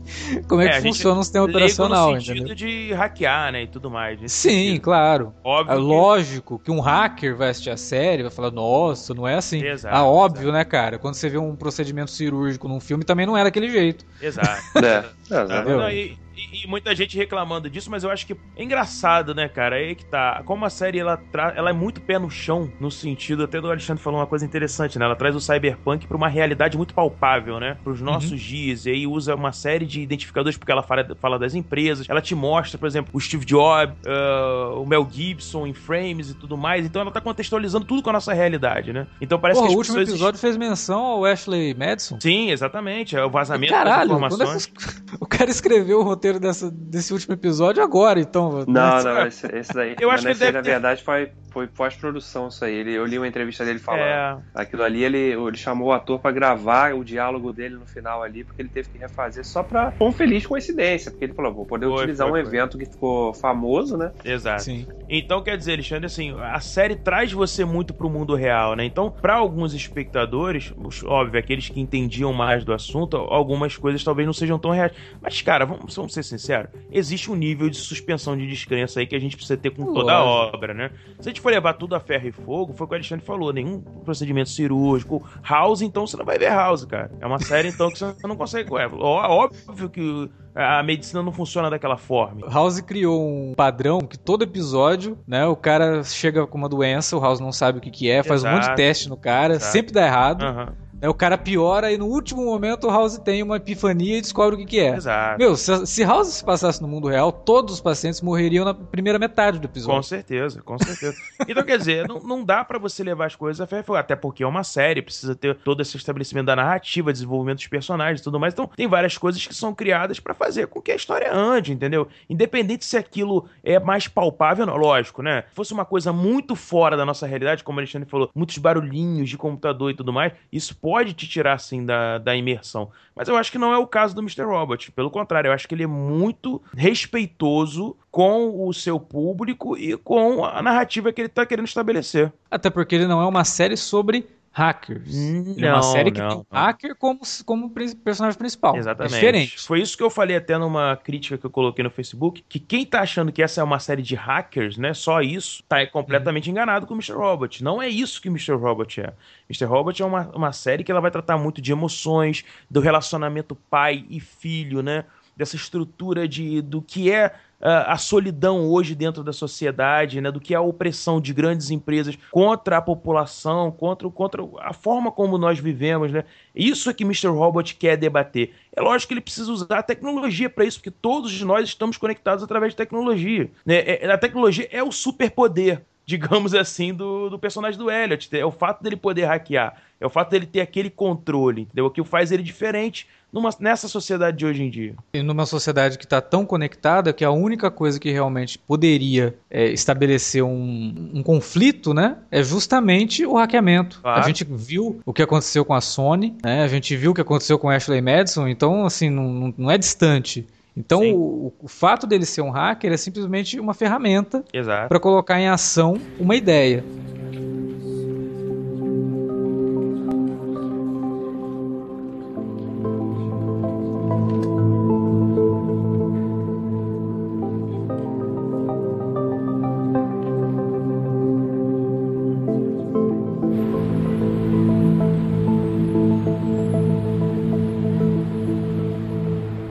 como é, é que funciona um sistema operacional. No sentido entendeu? de hackear, né? E tudo mais. Sim, sentido. claro. Óbvio é lógico que um hacker vai assistir a série, vai falar, nossa, não é assim. Exato, ah, óbvio, exato. né, cara? Quando você vê um procedimento cirúrgico num filme, também não é daquele jeito. Exato. é. é, é. E, e, muita gente reclamando disso, mas eu acho que é engraçado, né, cara? É aí que tá. Como a série ela, tra... ela é muito pé no chão, no sentido, até do Alexandre falou uma coisa interessante, né? Ela traz o cyberpunk pra uma realidade muito palpável, né? Pros uhum. nossos uhum. dias. E aí usa uma série de identificadores porque ela fala, fala das empresas. Ela te mostra, por exemplo, o Steve Jobs, uh, o Mel Gibson em frames e tudo mais. Então ela tá contextualizando tudo com a nossa realidade, né? Então parece Porra, que o último episódio fez menção ao Ashley Madison. Sim, exatamente. É o vazamento Caralho, das informações. Que... o cara escreveu o roteiro roteiro dessa, desse último episódio agora, então. Não, não, esse, esse daí. Eu acho que deve na ter... verdade foi, foi pós-produção isso aí. Ele, eu li uma entrevista dele falando. É... Aquilo ali, ele, ele chamou o ator para gravar o diálogo dele no final ali, porque ele teve que refazer só pra. Foi uma feliz coincidência, porque ele falou: vou poder foi, utilizar foi, um foi. evento que ficou famoso, né? Exato. Sim. Então, quer dizer, Alexandre, assim, a série traz você muito pro mundo real, né? Então, para alguns espectadores, óbvio, aqueles que entendiam mais do assunto, algumas coisas talvez não sejam tão reais. Mas, cara, vamos, vamos ser sincero, existe um nível de suspensão de descrença aí que a gente precisa ter com toda a obra, né? Se a gente for levar tudo a ferro e fogo, foi o que o Alexandre falou, nenhum procedimento cirúrgico. House, então você não vai ver House, cara. É uma série, então, que você não consegue. É, óbvio que a medicina não funciona daquela forma. House criou um padrão que todo episódio, né, o cara chega com uma doença, o House não sabe o que, que é, faz Exato. um monte de teste no cara, Exato. sempre dá errado. Uhum. Aí o cara piora e no último momento o House tem uma epifania e descobre o que, que é. Exato. Meu, se, se House se passasse no mundo real, todos os pacientes morreriam na primeira metade do episódio. Com certeza, com certeza. então, quer dizer, não, não dá para você levar as coisas a até porque é uma série, precisa ter todo esse estabelecimento da narrativa, desenvolvimento dos personagens e tudo mais. Então, tem várias coisas que são criadas para fazer com que a história ande, entendeu? Independente se aquilo é mais palpável, não, lógico, né? Se fosse uma coisa muito fora da nossa realidade, como o Alexandre falou, muitos barulhinhos de computador e tudo mais, isso pode te tirar assim da, da imersão. Mas eu acho que não é o caso do Mr. Robot. Pelo contrário, eu acho que ele é muito respeitoso com o seu público e com a narrativa que ele está querendo estabelecer. Até porque ele não é uma série sobre hackers. Não, é uma série que não, tem um hacker como, como personagem principal. Exatamente. É diferente. Foi isso que eu falei até numa crítica que eu coloquei no Facebook, que quem tá achando que essa é uma série de hackers, né, só isso, tá completamente uhum. enganado com o Mr. Robot. Não é isso que o Mr. Robot é. Mr. Robot é uma, uma série que ela vai tratar muito de emoções, do relacionamento pai e filho, né, dessa estrutura de do que é a solidão hoje dentro da sociedade, né, do que é a opressão de grandes empresas contra a população, contra, contra a forma como nós vivemos, né? Isso é que Mr. Robot quer debater. É lógico que ele precisa usar a tecnologia para isso, porque todos nós estamos conectados através de tecnologia. Né? É, a tecnologia é o superpoder digamos assim, do, do personagem do Elliot. É o fato dele poder hackear, é o fato dele ter aquele controle, entendeu? O que faz ele diferente numa, nessa sociedade de hoje em dia. E numa sociedade que está tão conectada que a única coisa que realmente poderia é, estabelecer um, um, conflito, né, é justamente o hackeamento. Claro. A gente viu o que aconteceu com a Sony, né, a gente viu o que aconteceu com Ashley Madison, então, assim, não, não é distante. Então, o, o, fato dele ser um hacker é simplesmente uma ferramenta para colocar em ação uma ideia.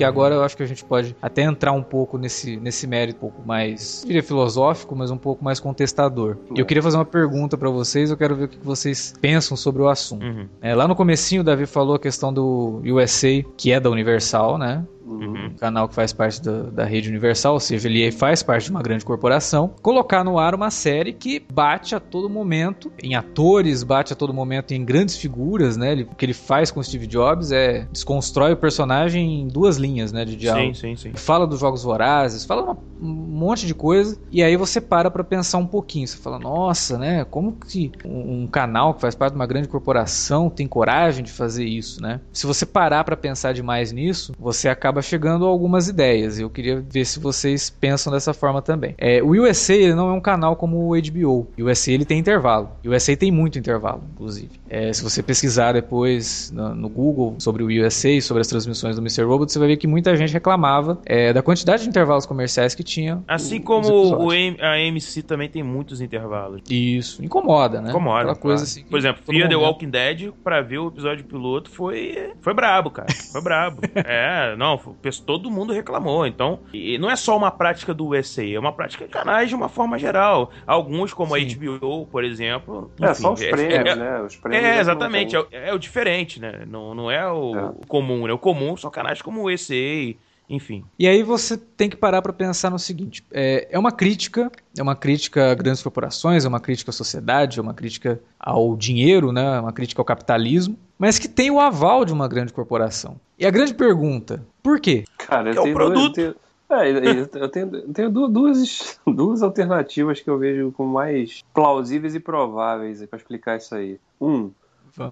Porque agora eu acho que a gente pode até entrar um pouco nesse, nesse mérito um pouco mais, diria filosófico, mas um pouco mais contestador. E eu queria fazer uma pergunta para vocês, eu quero ver o que vocês pensam sobre o assunto. Uhum. É, lá no comecinho o Davi falou a questão do USA, que é da Universal, né? Uhum. um canal que faz parte da, da rede Universal, ou seja, ele faz parte de uma grande corporação, colocar no ar uma série que bate a todo momento em atores, bate a todo momento em grandes figuras, né? Ele- o que ele faz com o Steve Jobs é desconstrói o personagem em duas linhas, né, de diálogo. Sim, sim, sim. Fala dos jogos vorazes, fala uma- um monte de coisa, e aí você para pra pensar um pouquinho. Você fala, nossa, né? Como que um, um canal que faz parte de uma grande corporação tem coragem de fazer isso, né? Se você parar pra pensar demais nisso, você acaba chegando a algumas ideias. Eu queria ver se vocês pensam dessa forma também. É, o USA ele não é um canal como o HBO. O USA ele tem intervalo. O USA tem muito intervalo, inclusive. É, se você pesquisar depois no, no Google sobre o USA, sobre as transmissões do Mr. Robot, você vai ver que muita gente reclamava é, da quantidade de intervalos comerciais que tinha. Assim os como o a AMC também tem muitos intervalos. Isso, incomoda, né? Incomoda. Aquela coisa claro. assim. que Por exemplo, Fear the Walking Dead, pra ver o episódio piloto, foi, foi brabo, cara. Foi brabo. é, não, todo mundo reclamou. Então, e não é só uma prática do USA, é uma prática de canais de uma forma geral. Alguns, como Sim. a HBO, por exemplo. É, enfim, só os prêmios, é- né? Os prêmios É, exatamente. É, o- é o diferente, né? Não, não é o É. comum, né? O comum são canais como o ECA, enfim. E aí você tem que parar para pensar no seguinte: é, é uma crítica, é uma crítica a grandes corporações, é uma crítica à sociedade, é uma crítica ao dinheiro, né? é uma crítica ao capitalismo, mas que tem o aval de uma grande corporação. E a grande pergunta: por quê? Cara, eu é o tenho produto. Duas, eu tenho, é, eu- tenho, eu tenho du- duas, duas alternativas que eu vejo como mais plausíveis e prováveis para explicar isso aí. Um,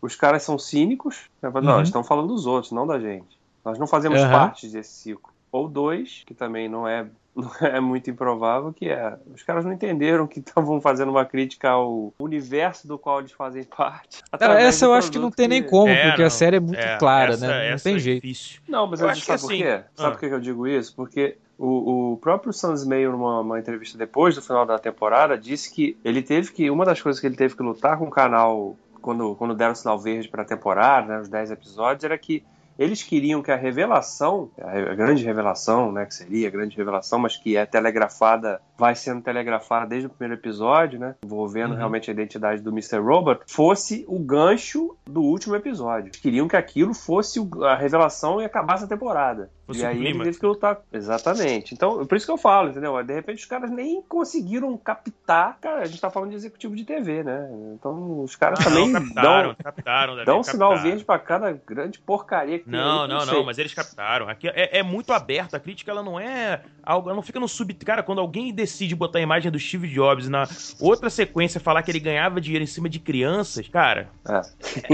os caras são cínicos. né? Não, Uhum. eles estão falando dos outros, não da gente. Nós não fazemos Aham. parte desse ciclo. Ou dois, que também não é, não é muito improvável, que é os caras não entenderam que estavam fazendo uma crítica ao universo do qual eles fazem parte. Essa eu acho que não tem nem como, É, porque não. a série é muito É, clara, essa- né? Não essa tem é jeito. difícil. Não, mas Eu eu acho que sabe por assim- quê? Sabe Ah. por que eu digo isso? Porque o, o próprio Sans Meio, numa uma entrevista depois do final da temporada, disse que ele teve que. Uma das coisas que ele teve que lutar com o canal quando, quando deram o sinal verde para a temporada, né, os 10 episódios, era que eles queriam que a revelação, a grande revelação, né, que seria a grande revelação, mas que é telegrafada, vai sendo telegrafada desde o primeiro episódio, né, envolvendo Uhum. realmente a identidade do Mr. Robot, fosse o gancho do último episódio. Queriam que aquilo fosse a revelação e acabasse a temporada. Fosse e o aí ele teve que lutar. Exatamente. Então, por isso que eu falo, entendeu? De repente os caras nem conseguiram captar. Cara, a gente tá falando de executivo de TV, né? Então os caras Ah, também não, captaram, dão, captaram, dão um sinal verde pra cada grande porcaria que tem. Não, aí, não, sei. não, mas eles captaram. Aqui é, é muito aberto. A crítica ela não é algo, ela não fica no sub. Cara, quando alguém decide botar a imagem do Steve Jobs na outra sequência falar que ele ganhava dinheiro em cima de crianças, cara, É.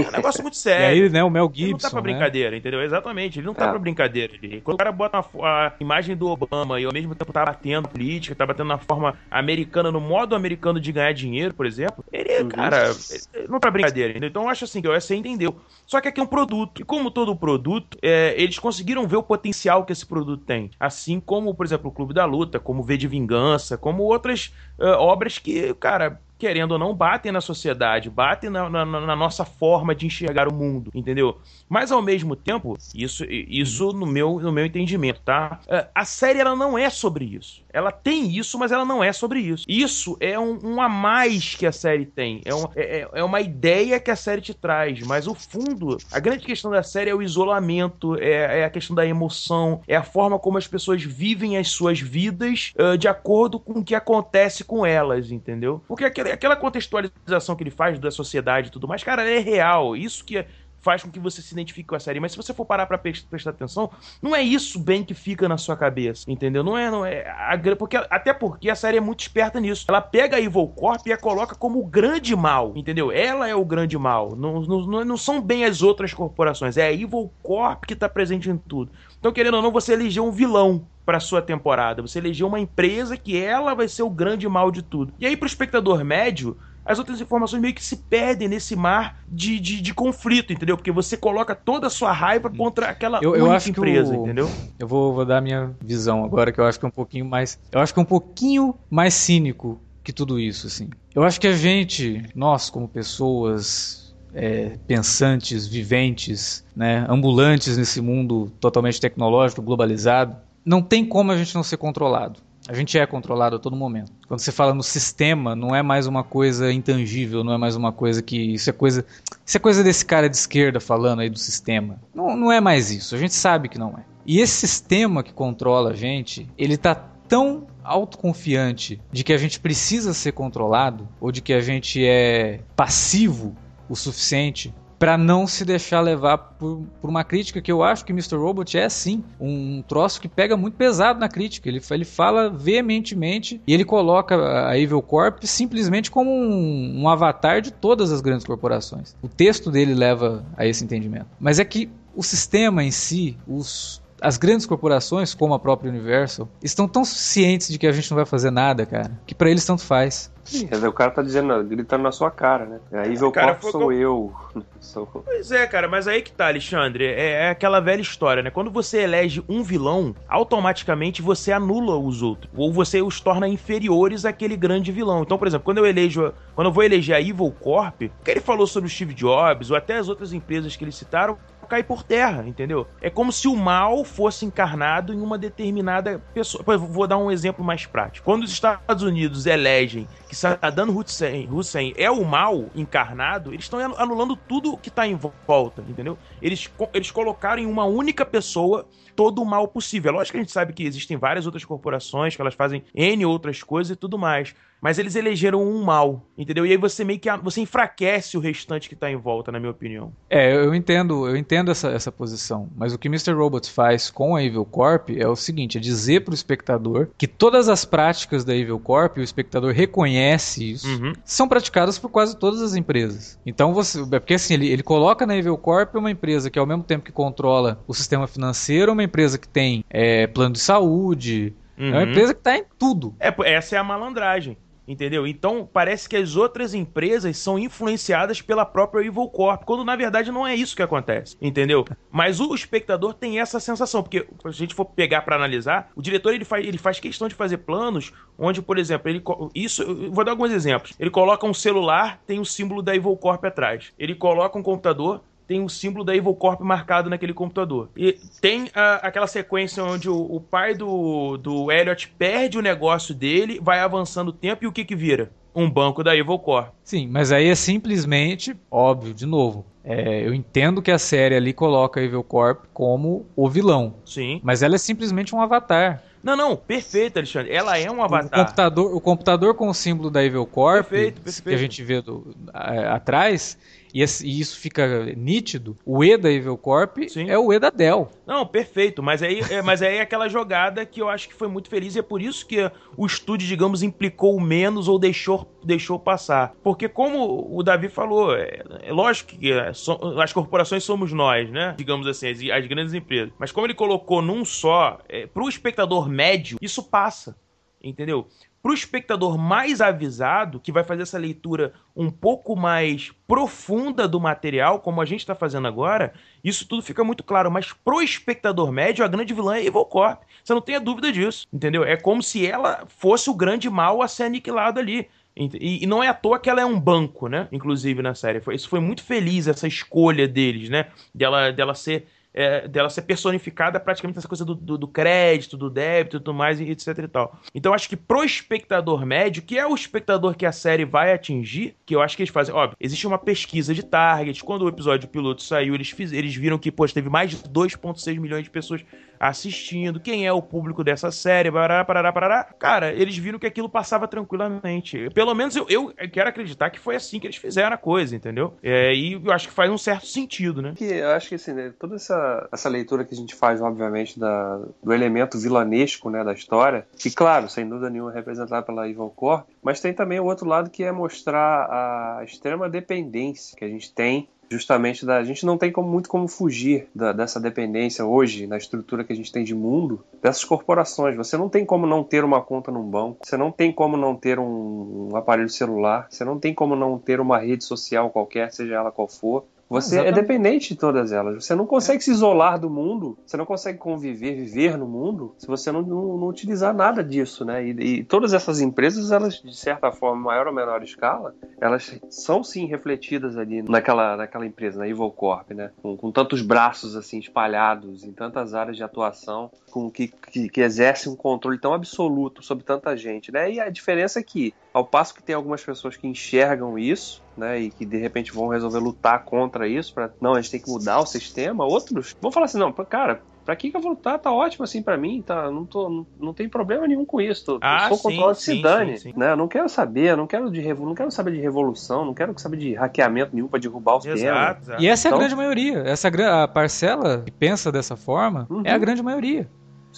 é um negócio muito E sério. aí, né, o Mel Ele não tá Gibson, pra né? brincadeira, entendeu? Exatamente, ele não tá É. pra brincadeira. Ele, quando o cara bota a, a imagem do Obama e ao mesmo tempo tá batendo política, tá batendo na forma americana, no modo americano de ganhar dinheiro, por exemplo, ele, Uhum. cara, ele não tá pra brincadeira, entendeu? Então eu acho assim, que você entendeu. Só que aqui é um produto. E como todo produto, é, eles conseguiram ver o potencial que esse produto tem. Assim como, por exemplo, o Clube da Luta, como V de Vingança, como outras é, obras que, cara, querendo ou não, batem na sociedade, batem na, na- na nossa forma de enxergar o mundo, entendeu? Mas ao mesmo tempo, isso, isso no, meu, no meu entendimento, tá? É, A série ela não é sobre isso. Ela tem isso, mas ela não é sobre isso. Isso é um, um a mais que a série tem. É, um- é, é- é uma ideia que a série te traz. Mas o fundo, a grande questão da série é o isolamento, é, é a questão da emoção, é a forma como as pessoas vivem as suas vidas ah, de acordo com o que acontece com elas, entendeu? Porque aquela, aquela contextualização que ele faz da sociedade e tudo mais, cara, é real. Isso que é faz com que você se identifique com a série. Mas se você for parar pra prestar atenção, não é isso bem que fica na sua cabeça, entendeu? Não é, não é a porque até porque a série é muito esperta nisso. Ela pega a Evil Corp e a coloca como o grande mal, entendeu? Ela é o grande mal. Não, não, não- são bem as outras corporações. É a Evil Corp que tá presente em tudo. Então, querendo ou não, você elegeu um vilão pra sua temporada. Você elegeu uma empresa que ela vai ser o grande mal de tudo. E aí, pro espectador médio, as outras informações meio que se perdem nesse mar de, de, de conflito, entendeu? Porque você coloca toda a sua raiva contra aquela Eu- eu acho empresa, o- entendeu? Eu vou, vou dar a minha visão agora, que eu acho que é um pouquinho mais. Eu acho que é um pouquinho mais cínico que tudo isso, assim. Eu acho que a gente, nós como pessoas é, pensantes, viventes, né, ambulantes nesse mundo totalmente tecnológico, globalizado. Não tem como a gente não ser controlado. A gente é controlado a todo momento. Quando você fala no sistema, não é mais uma coisa intangível, não é mais uma coisa que. Isso é coisa. Isso é coisa desse cara de esquerda falando aí do sistema. Não, não é mais isso. A gente sabe que não é. E esse sistema que controla a gente, ele tá tão autoconfiante de que a gente precisa ser controlado ou de que a gente é passivo o suficiente para não se deixar levar por, por, uma crítica que eu acho que Mr. Robot é sim um troço que pega muito pesado na crítica. Ele, ele fala veementemente e ele coloca a Evil Corp simplesmente como um, um avatar de todas as grandes corporações. O texto dele leva a esse entendimento. Mas é que o sistema em si, os as grandes corporações, como a própria Universal, estão tão cientes de que a gente não vai fazer nada, cara, que para eles tanto faz. Sim, o cara tá dizendo, gritando na sua cara, né? Aí o copo sou eu. sou... Pois é, cara, mas aí que tá, Alexandre. É, é, aquela velha história, né? Quando você elege um vilão, automaticamente você anula os outros. Ou você os torna inferiores àquele grande vilão. Então, por exemplo, quando eu elejo. Quando eu vou eleger a Evil Corp, o que ele falou sobre o Steve Jobs, ou até as outras empresas que eles citaram, cair por terra, entendeu? É como se o mal fosse encarnado em uma determinada pessoa. Vou dar um exemplo mais prático. Quando os Estados Unidos elegem que Saddam Hussein, Hussein é o mal encarnado, eles estão anulando tudo que está em volta, entendeu? Eles, eles colocaram em uma única pessoa todo o mal possível. É lógico que a gente sabe que existem várias outras corporações que elas fazem N outras coisas e tudo mais mas eles elegeram um mal, entendeu? E aí você meio que você enfraquece o restante que tá em volta, na minha opinião. É, eu entendo, eu entendo essa, essa posição, mas o que Mr. Robot faz com a Evil Corp é o seguinte, é dizer pro espectador que todas as práticas da Evil Corp, o espectador reconhece isso, uhum. são praticadas por quase todas as empresas. Então você, é porque assim, ele, ele coloca na Evil Corp uma empresa que ao mesmo tempo que controla o sistema financeiro, uma empresa que tem é, plano de saúde, Uhum. É uma uhum. empresa que está em tudo. É, essa é a malandragem. Entendeu? Então parece que as outras empresas são influenciadas pela própria Evil Corp, quando na verdade não é isso que acontece, entendeu? Mas o espectador tem essa sensação, porque se a gente for pegar para analisar, o diretor ele faz, ele faz questão de fazer planos onde, por exemplo, ele isso, vou dar alguns exemplos. Ele coloca um celular, tem o símbolo da Evil Corp atrás. Ele coloca um computador, tem o símbolo da Evil Corp marcado naquele computador. E tem a, aquela sequência onde o, o, pai do, do Elliot perde o negócio dele, vai avançando o tempo e o que que vira? Um banco da Evil Corp. Sim, mas aí é simplesmente, óbvio, de novo, é, eu entendo que a série ali coloca a Evil Corp como o vilão. Sim. Mas ela é simplesmente um avatar. Não, não, perfeito, Alexandre. Ela é um avatar. O computador, o computador com o símbolo da Evil Corp, perfeito, perfeito. que a gente vê do, a, atrás, e, isso fica nítido, o E da Evil Corp Sim. é o E da Dell. Não, perfeito, mas aí, é, mas aí é aquela jogada que eu acho que foi muito feliz e é por isso que o estúdio, digamos, implicou menos ou deixou, deixou passar. Porque como o Davi falou, é, é lógico que é, so, as corporações somos nós, né? Digamos assim, as, as, grandes empresas. Mas como ele colocou num só, é, para o espectador médio, isso passa. Entendeu? Para o espectador mais avisado, que vai fazer essa leitura um pouco mais profunda do material, como a gente está fazendo agora, isso tudo fica muito claro. Mas pro espectador médio, a grande vilã é Evil Corp. Você não tenha dúvida disso, entendeu? É como se ela fosse o grande mal a ser aniquilado ali. E, e, não é à toa que ela é um banco, né? Inclusive na série. Isso foi muito feliz, essa escolha deles, né? Dela, dela ser é, dela ser personificada praticamente essa coisa do, do, do, crédito, do débito e tudo mais, etc e tal. Então acho que pro espectador médio, que é o espectador que a série vai atingir, que eu acho que eles fazem, óbvio, existe uma pesquisa de target. Quando o episódio piloto saiu, eles, fiz, eles viram que, pô, teve mais de 2,6 milhões de pessoas assistindo, quem é o público dessa série, parará, parará, parará. Cara, eles viram que aquilo passava tranquilamente. Pelo menos eu, eu quero acreditar que foi assim que eles fizeram a coisa, entendeu? É, e eu acho que faz um certo sentido, né? Eu acho que assim, né, toda essa, essa leitura que a gente faz, obviamente, da, do elemento vilanesco né, da história, que, claro, sem dúvida nenhuma, é representado pela Evil Corp, mas tem também o outro lado que é mostrar a extrema dependência que a gente tem justamente da a gente não tem como, muito como fugir da, dessa dependência hoje na estrutura que a gente tem de mundo dessas corporações. Você não tem como não ter uma conta num banco, você não tem como não ter um, um aparelho celular, você não tem como não ter uma rede social qualquer, seja ela qual for. Você é Exatamente. dependente de todas elas. Você não consegue se isolar do mundo, você não consegue conviver, viver no mundo, se você não, não, não utilizar nada disso, né? E, e todas essas empresas, elas, de certa forma, maior ou menor escala, elas são sim refletidas ali naquela, naquela empresa, na Evil Corp, né? Com, com tantos braços assim espalhados em tantas áreas de atuação, com que, que, que exerce um controle tão absoluto sobre tanta gente, né? E a diferença é que, ao passo que tem algumas pessoas que enxergam isso, né, e que de repente vão resolver lutar contra isso, para não, a gente tem que mudar o sistema, outros vão falar assim, não, cara, Pra que, que eu vou lutar? Tá ótimo assim pra mim, tá? Não, tô, não, não tem problema nenhum com isso. Tô, Ah, sou sim, controlado, se dane. sim, sim. Né? Eu não quero saber, não quero, de, revo- não quero saber de revolução, não quero saber de hackeamento nenhum pra derrubar o sistema. Exato, exato. E essa é a Então- grande maioria. Essa a parcela que pensa dessa forma Uhum. é a grande maioria.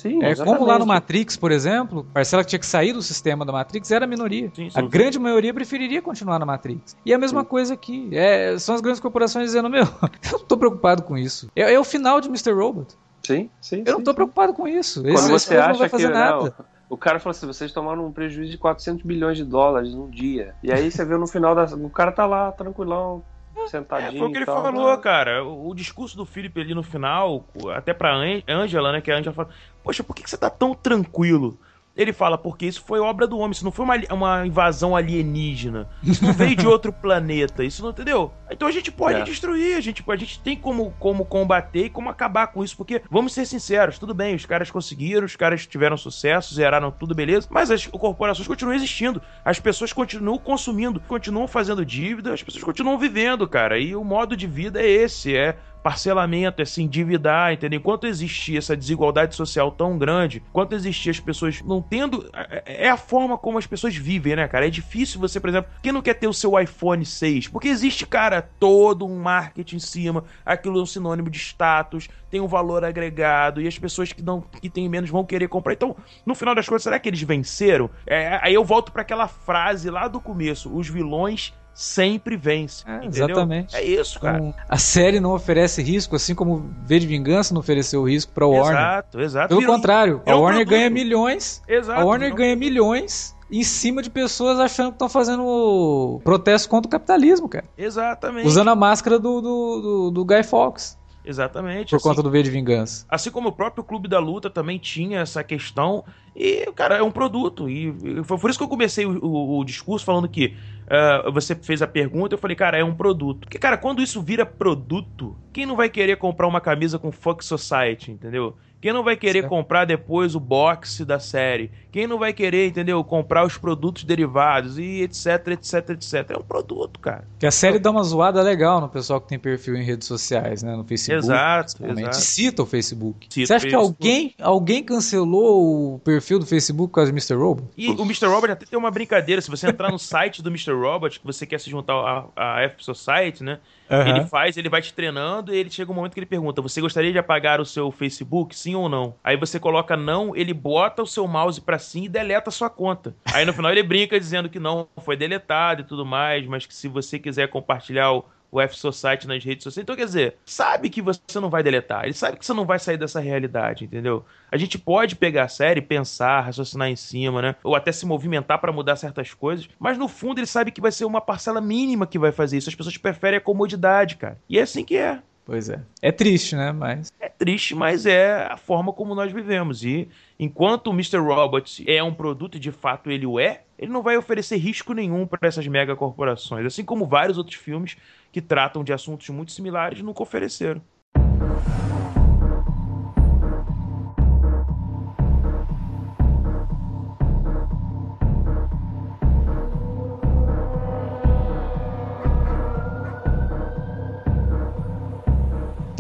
Sim, É como lá no. Matrix, por exemplo, a parcela que tinha que sair do sistema da Matrix era a minoria. Sim, sim. A grande maioria preferiria continuar na Matrix. E a mesma Sim. coisa aqui. É, são as grandes corporações dizendo, meu, eu não tô preocupado com isso. É, é o final de Mr. Robot. Sim, sim. Eu não tô sim. preocupado com isso. Quando Esse, esse você não acha vai fazer que nada. não, o cara falou assim, vocês tomaram um prejuízo de 400 bilhões de dólares num dia. E aí você vê no final da, o cara tá lá tranquilão, É, sentadinho. foi o que ele tal, falou, né? cara. O, o discurso do Felipe ali no final, até pra Ângela, né? Que a Ângela fala: Poxa, por que, que você tá tão tranquilo? Ele fala, porque isso foi obra do homem, isso não foi uma, uma invasão alienígena. Isso não veio de outro planeta, isso não entendeu? Então a gente pode É. destruir, a gente, a gente tem como, como combater e como acabar com isso, porque, vamos ser sinceros, tudo bem, os caras conseguiram, os caras tiveram sucesso, zeraram tudo, beleza, mas as corporações continuam existindo, as pessoas continuam consumindo, continuam fazendo dívida, as pessoas continuam vivendo, cara, e o modo de vida é esse, é parcelamento, é se endividar, entendeu? Enquanto existir essa desigualdade social tão grande, enquanto existir as pessoas não tendo. É é a forma como as pessoas vivem, né, cara? É difícil você, por exemplo, quem não quer ter o seu iPhone 6? Porque existe, cara, todo um marketing em cima, aquilo é um sinônimo de status, tem um valor agregado, e as pessoas que não que têm menos vão querer comprar. Então, no final das contas, será que eles venceram? É, aí eu volto para aquela frase lá do começo: os vilões sempre vencem. É, exatamente. É isso, cara. Então, a série não oferece risco, assim como V de Vingança não ofereceu risco pra Warner. Exato, exato. Pelo Virou- contrário, a virou um Warner produto. ganha milhões. Exato. a Warner virou- ganha milhões em cima de pessoas achando que estão fazendo protesto contra o capitalismo, cara. Exatamente. Usando a máscara do, do, do, do Guy Fawkes Exatamente. por assim, conta do V de Vingança. assim como o próprio Clube da Luta também tinha essa questão. E, cara, é um produto. E e foi por isso que eu comecei o, o- o discurso falando que ah, você fez a pergunta, eu falei, cara, é um produto. Porque, cara, quando isso vira produto, quem não vai querer comprar uma camisa com Fuck Society, entendeu? Quem não vai querer Certo. comprar depois o box da série? Quem não vai querer, entendeu? Comprar os produtos derivados e etc, etc, etc. É um produto, cara. Que a série dá uma zoada legal no pessoal que tem perfil em redes sociais, né? No Facebook. Exato, exato. Cita o Facebook. Cita Você acha o que Facebook. alguém, alguém cancelou o perfil do Facebook por causa de Mr. Robot? E o Mr. Robot até tem uma brincadeira. Se você entrar no site do Mr. Robot, que você quer se juntar à, F Society, né? Ele faz, ele vai te treinando e ele chega um momento que ele pergunta: Você gostaria de apagar o seu Facebook, sim ou não? Aí você coloca não, ele bota o seu mouse pra sim e deleta a sua conta. Aí no final ele brinca dizendo que não foi deletado e tudo mais, mas que se você quiser compartilhar o, o F Society nas redes sociais. Então, quer dizer, sabe que você não vai deletar, ele sabe que você não vai sair dessa realidade, entendeu? A gente pode pegar a série, pensar, raciocinar em cima, né? Ou até se movimentar pra mudar certas coisas, mas no fundo ele sabe que vai ser uma parcela mínima que vai fazer isso. As pessoas preferem a comodidade, cara. E é assim que é. Pois é. É triste, né? Mas. É triste, mas é a forma como nós vivemos. E enquanto o Mr. Robot é um produto e de fato ele o é, ele não vai oferecer risco nenhum para essas megacorporações. Assim como vários outros filmes que tratam de assuntos muito similares nunca ofereceram.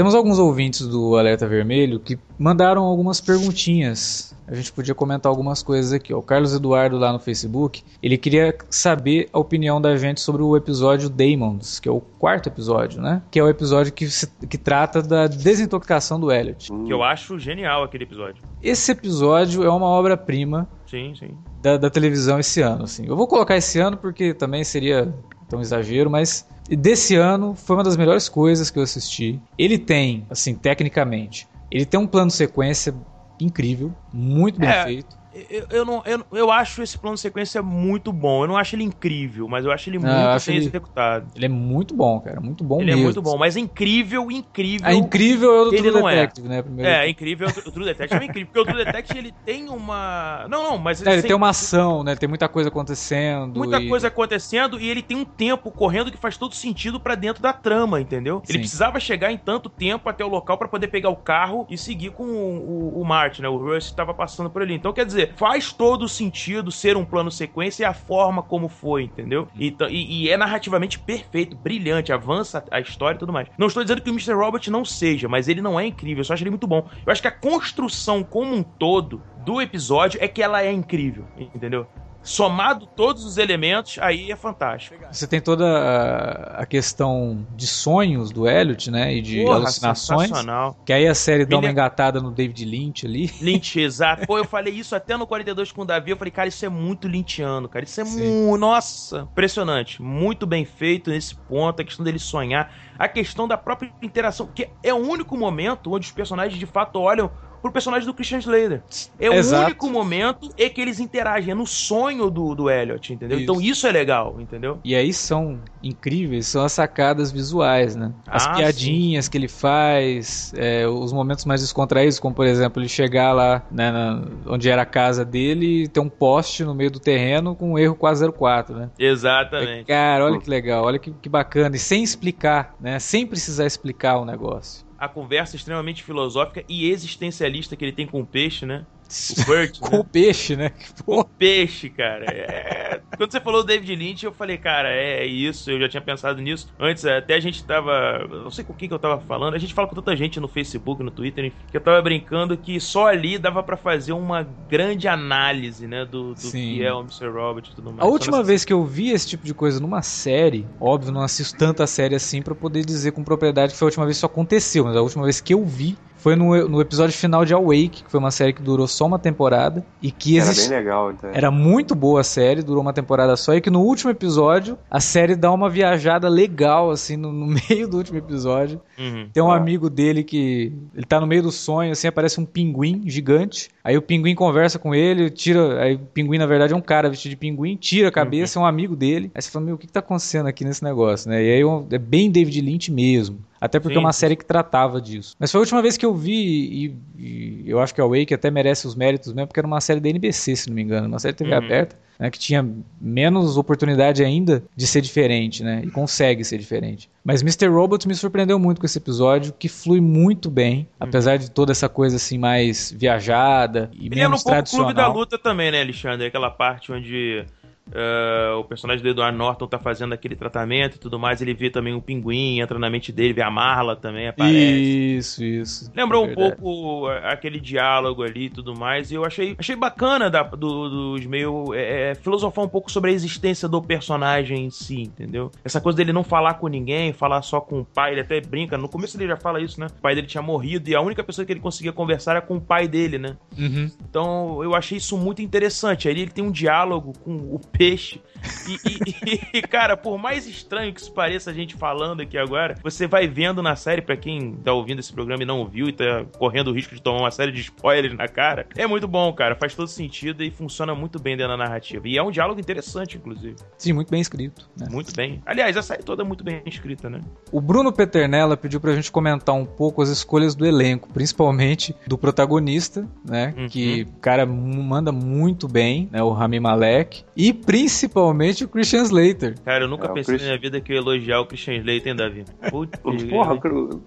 Temos alguns ouvintes do Alerta Vermelho que mandaram algumas perguntinhas. A gente podia comentar algumas coisas aqui. ó. O Carlos Eduardo lá no Facebook, ele queria saber a opinião da gente sobre o episódio Demons, que é o quarto episódio, né? Que é o episódio que, se- que trata da desintoxicação do Elliot. Hum. Que eu acho genial aquele episódio. Esse episódio é uma obra-prima Sim, sim. da, da televisão esse ano. Assim. Eu vou colocar esse ano porque também seria tão exagero, mas desse ano foi uma das melhores coisas que eu assisti. Ele tem, assim, tecnicamente, ele tem um plano de sequência incrível, muito bem É. feito. Eu, eu, não, eu, eu acho esse plano de sequência muito bom. Eu não acho ele incrível, mas eu acho ele Não, muito bem ele- executado. Ele é muito bom, cara. Muito bom Ele mesmo. é muito bom, mas incrível, incrível. É incrível é o do Ele True é. Detective, né? Primeiro. É, incrível. O True Detective é incrível. Porque o True Detective ele tem uma. Não, não, mas. É, ele sem- tem uma ação, né? Tem muita coisa acontecendo. Muita e- coisa acontecendo e ele tem um tempo correndo que faz todo sentido pra dentro da trama, entendeu? Ele Sim. precisava chegar em tanto tempo até o local pra poder pegar o carro e seguir com o, o, o Martin, né? O Rush estava passando por ali. Então, quer dizer, faz todo sentido ser um plano sequência e a forma como foi, entendeu? Então, e, e é narrativamente perfeito, brilhante, avança a história e tudo mais. Não estou dizendo que o Mr. Robot não seja, mas ele não é incrível, eu só acho ele muito bom. Eu acho que a construção como um todo do episódio é que ela é incrível, entendeu? Somado todos os elementos, aí é fantástico. Você tem toda a, questão de sonhos do Elliot, né? E de Porra, alucinações. Que aí a série dá uma Ele- engatada no David Lynch ali. Lynch, exato. Pô, eu falei isso até no 42 com o Davi. Eu falei, cara, isso é muito lynchiano, cara. Isso é muito. Nossa, impressionante. Muito bem feito nesse ponto. A questão dele sonhar. A questão da própria interação. Que é o único momento onde os personagens de fato olham pro personagem do Christian Slater. É o Exato. único momento em que eles interagem. É no sonho do, do Elliot, entendeu? Isso. Então isso é legal, entendeu? E aí são incríveis, são as sacadas visuais, né? As Ah, piadinhas que ele faz, é, os momentos mais descontraídos, como por exemplo, ele chegar lá né, na- onde era a casa dele e ter um poste no meio do terreno com um erro 404, né? Exatamente. Cara, olha que legal, olha que, que bacana. E sem explicar, né? Sem precisar explicar o negócio. A conversa extremamente filosófica e existencialista que ele tem com o peixe, né? Burt, Com né? o peixe, né? O peixe, cara. É... Quando você falou do David Lynch, eu falei, cara, é isso, eu já tinha pensado nisso. Antes, até a gente tava. Não sei com quem que eu tava falando. A gente fala com tanta gente no Facebook, no Twitter, enfim, que eu tava brincando que só ali dava pra fazer uma grande análise, né? Do, do Sim. que é o Mr. Robot e tudo mais. A última nessa- vez que eu vi esse tipo de coisa numa série, óbvio, não assisto tanta série assim pra poder dizer com propriedade que foi a última vez que isso aconteceu, mas a última vez que eu vi foi no, no episódio final de Awake, que foi uma série que durou só uma temporada e que Era existe. bem legal, então. Era muito boa a série, durou uma temporada só, e que no último episódio a série dá uma viajada legal, assim, no, no meio do último episódio. Uhum. Tem um Ah. amigo dele que. Ele tá no meio do sonho, assim, aparece um pinguim gigante. Aí o pinguim conversa com ele, tira. Aí o pinguim, na verdade, é um cara vestido de pinguim, tira a cabeça, é um amigo dele. Aí você fala, meu, o que, que tá acontecendo aqui nesse negócio, né? E aí é bem David Lynch mesmo. Até porque Sim. é uma série que tratava disso. Mas foi a última vez que eu vi, e, e eu acho que a Wake até merece os méritos mesmo, porque era uma série da NBC, se não me engano, uma série de TV Uhum. aberta, né, que tinha menos oportunidade ainda de ser diferente, né? E consegue ser diferente. Mas Mr. Robot me surpreendeu muito com esse episódio, que flui muito bem, apesar de toda essa coisa assim mais viajada e Ele um menos pouco o tradicional. Clube da Luta também, né, Alexandre? Aquela parte onde eh, o personagem do Edward Norton tá fazendo aquele tratamento e tudo mais. Ele vê também o pinguim, entra na mente dele, vê a Marla também, aparece. Isso, isso. Lembrou É um pouco aquele diálogo ali e tudo mais. E eu achei, achei bacana da, do- dos meio. eh, eh, filosofar um pouco sobre a existência do personagem em si, entendeu? Essa coisa dele não falar com ninguém, falar só com o pai. Ele até brinca. No começo ele já fala isso, né? O pai dele tinha morrido e a única pessoa que ele conseguia conversar era com o pai dele, né? Uhum. Então eu achei isso muito interessante. Aí ele tem um diálogo com o peixe. E, e- cara, por mais estranho que isso pareça a gente falando aqui agora, você vai vendo na série, pra quem tá ouvindo esse programa e não ouviu e tá correndo o risco de tomar uma série de spoilers na cara, é muito bom, cara. Faz todo sentido e funciona muito bem dentro da narrativa. E é um diálogo interessante, inclusive. Sim, muito bem escrito. né? Muito bem. Aliás, a série toda é muito bem escrita, né? O Bruno Peternella pediu pra gente comentar um pouco as escolhas do elenco, principalmente do protagonista, né? Uhum. Que cara manda muito bem, né? O Rami Malek. E principalmente o Christian Slater. Cara, eu nunca É, pensei Chris- na minha vida que eu ia elogiar o Christian Slater, hein, Davi? Putz, Porra,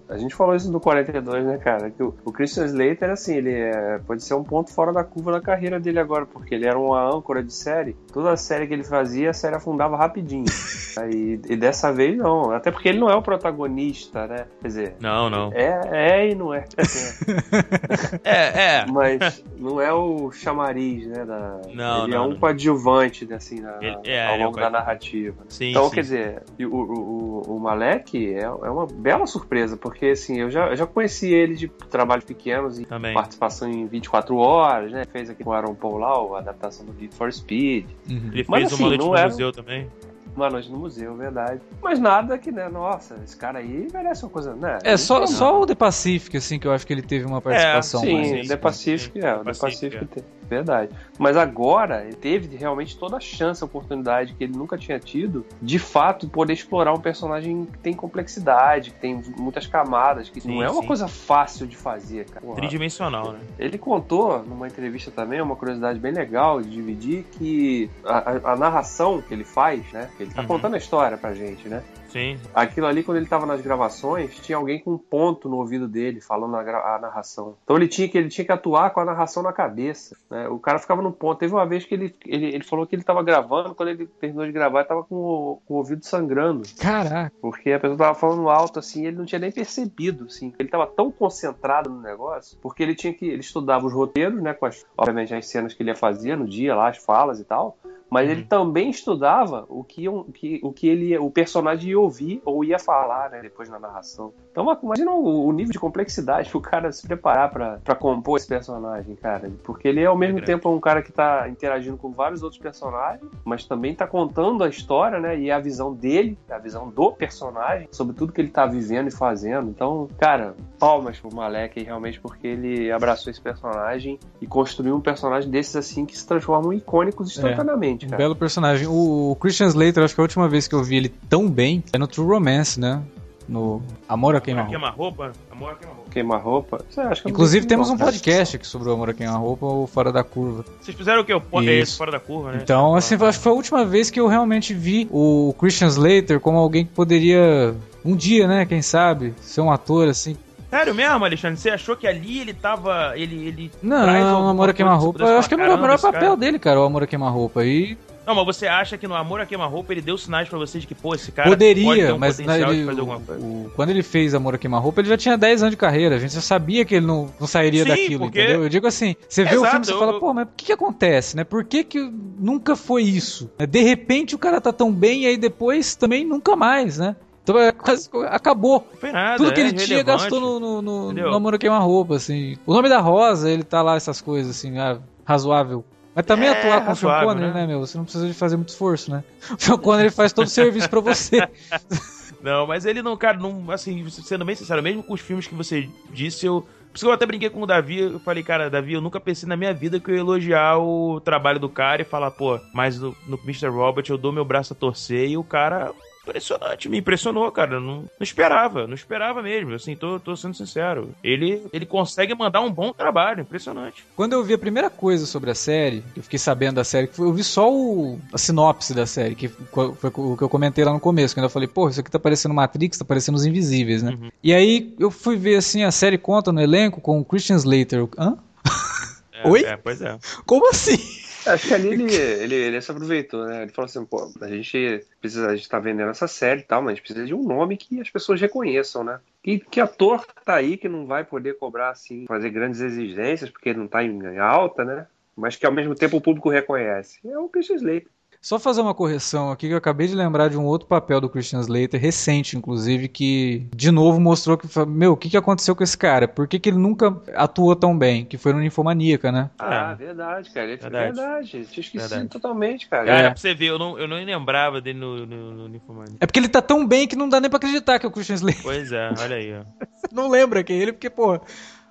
a gente falou isso no 42, né, cara? Que o, o Christian Slater, assim, ele é- pode ser um ponto fora da curva na carreira dele agora, porque ele era uma âncora de série. Toda série que ele fazia, a série afundava rapidinho. Aí, e dessa vez não, até porque ele não é o protagonista, né? Quer dizer, Não, não. é, é e não é. É, é. Mas não é o chamariz, né? Da, Não, ele não, é um não. coadjuvante, assim, na- Ele- é, é um longo da narrativa. Sim, Então, sim. quer dizer, o, o, o- Malek é, é uma bela surpresa, porque assim, eu já, eu já conheci ele de trabalhos pequenos e Também. participação em 24 horas, né? Fez aqui com o Aaron Paul lá, a adaptação do Need for Speed, Uhum. Ele Mas, fez assim, uma noite não no era- museu também. uma noite no museu, verdade. Mas nada que, né, nossa, esse cara aí merece uma coisa, né? É, só, Não, só o The Pacific, assim, que eu acho que ele teve uma participação Sim, mais. sim, The Pacific, sim. é, o The The Pacific, Pacific é. Verdade. Mas agora ele teve realmente toda a chance, a oportunidade que ele nunca tinha tido, de fato poder explorar um personagem que tem complexidade, que tem muitas camadas, que Sim, não é uma sim. coisa fácil de fazer, cara. Porra. Tridimensional, né? Ele contou numa entrevista também, uma curiosidade bem legal de dividir, que a, a- a narração que ele faz, né? Ele tá Uhum. contando a história pra gente, né? Sim. Aquilo ali, quando ele tava nas gravações, tinha alguém com um ponto no ouvido dele falando a, a narração. Então ele tinha, que, ele tinha que atuar com a narração na cabeça. né? O cara ficava no ponto. Teve uma vez que ele, ele, ele falou que ele tava gravando, quando ele terminou de gravar, ele tava com o, com o ouvido sangrando. Caraca. Porque a pessoa tava falando alto, assim, e ele não tinha nem percebido, assim. Ele tava tão concentrado no negócio, porque ele tinha que. Ele estudava os roteiros, né? Com as, obviamente as cenas que ele ia fazer no dia, lá, as falas e tal. Mas Uhum. ele também estudava o que, o que, o que ele o personagem ia ouvir ou ia falar, né? Depois na narração. Então imagina o, o nível de complexidade pro cara se preparar pra compor esse personagem, cara. Porque ele é ao mesmo grande. tempo um cara que tá interagindo com vários outros personagens, mas também tá contando a história, né? E é a visão dele, a visão do personagem, sobre tudo que ele tá vivendo e fazendo. Então, cara, palmas pro Malek aí, realmente, porque ele abraçou esse personagem e construiu um personagem desses assim que se transformam em icônicos instantaneamente, Um cara. belo personagem. O, o Christian Slater, acho que a última vez que eu vi ele tão bem é no True Romance, né? No Amor a Amor Queima a queima-roupa? Amor a queima-roupa. Queima-roupa. Você acha que eu não Inclusive temos um podcast aqui sobre o Amor a Queima-Roupa ou Fora da Curva. Vocês fizeram o quê? O po- Isso. é esse fora da curva, né? Então, assim, acho que foi a última vez que eu realmente vi o Christian Slater como alguém que poderia, um dia, né, quem sabe, ser um ator, assim. Sério mesmo, Alexandre? Você achou que ali ele tava. Ele. ele Não, o Amor a Queima-Roupa, eu acho que é o melhor, melhor "Caramba, esse papel cara-" dele, cara, o Amor a Queima-Roupa. E Não, mas você acha que no Amor a Queima-Roupa ele deu sinais pra você de que, pô, esse cara pode poderia, um mas ele- de fazer alguma coisa? o- quando ele fez Amor a Queima-Roupa, ele já tinha 10 anos de carreira. A gente já sabia que ele não, não sairia Sim, daquilo, porque- entendeu? Eu digo assim, você vê o Exato, filme e eu- fala, pô, mas o que, que acontece, né? Por que, que nunca foi isso? De repente o cara tá tão bem e aí depois também nunca mais, né? Então é quase acabou. Não foi nada. Tudo que é ele tinha irrelevante. gastou no, no, no, no Queima-Roupa, assim. O nome da Rosa, ele tá lá, essas coisas, assim, ah, razoável. Mas também É, atuar com o Sean Connery, né? né, meu? Você não precisa de fazer muito esforço, né? O Sean Connery faz todo o serviço pra você. Não, mas ele não, cara, não, assim, sendo bem sincero, mesmo com os filmes que você disse, eu. Por isso que eu até brinquei com o Davi, eu falei, cara, Davi, eu nunca pensei na minha vida que eu ia elogiar o trabalho do cara e falar, pô, mas no, no Mr. Robert eu dou meu braço a torcer e o cara. Impressionante, me impressionou, cara. Não, não esperava, não esperava mesmo. Assim, tô, tô sendo sincero. Ele, ele consegue mandar um bom trabalho, impressionante. Quando eu vi a primeira coisa sobre a série, eu fiquei sabendo da série, eu vi só o- a sinopse da série, que foi o que eu comentei lá no começo, quando eu falei, pô, isso aqui tá parecendo Matrix, tá parecendo Os Invisíveis, né? Uhum. E aí eu fui ver, assim, a série conta no elenco com o Christian Slater. Hã? É, Oi? É, pois é. Como assim? Acho que ali ele, ele, ele se aproveitou, né? Ele falou assim, pô, a gente precisa, a gente tá vendendo essa série e tal, mas a gente precisa de um nome que as pessoas reconheçam, né? Que, que ator tá aí que não vai poder cobrar, assim, fazer grandes exigências, porque não tá em em alta, né? Mas que ao mesmo tempo o público reconhece. É o Christian Slater. Só fazer uma correção aqui, que eu acabei de lembrar de um outro papel do Christian Slater, recente, inclusive, que de novo mostrou que, meu, o que, que aconteceu com esse cara? Por que, que ele nunca atuou tão bem? Que foi no Ninfomaníaca, né? Ah, É. verdade, cara. Ele, Verdade. verdade. Tinha esquecido Verdade. totalmente, cara. Cara, É. pra você ver, eu não, eu não lembrava dele no, no, no Nymphomania. É porque ele tá tão bem que não dá nem pra acreditar que é o Christian Slater. Pois é, olha aí, ó. não lembra que é ele, porque, pô,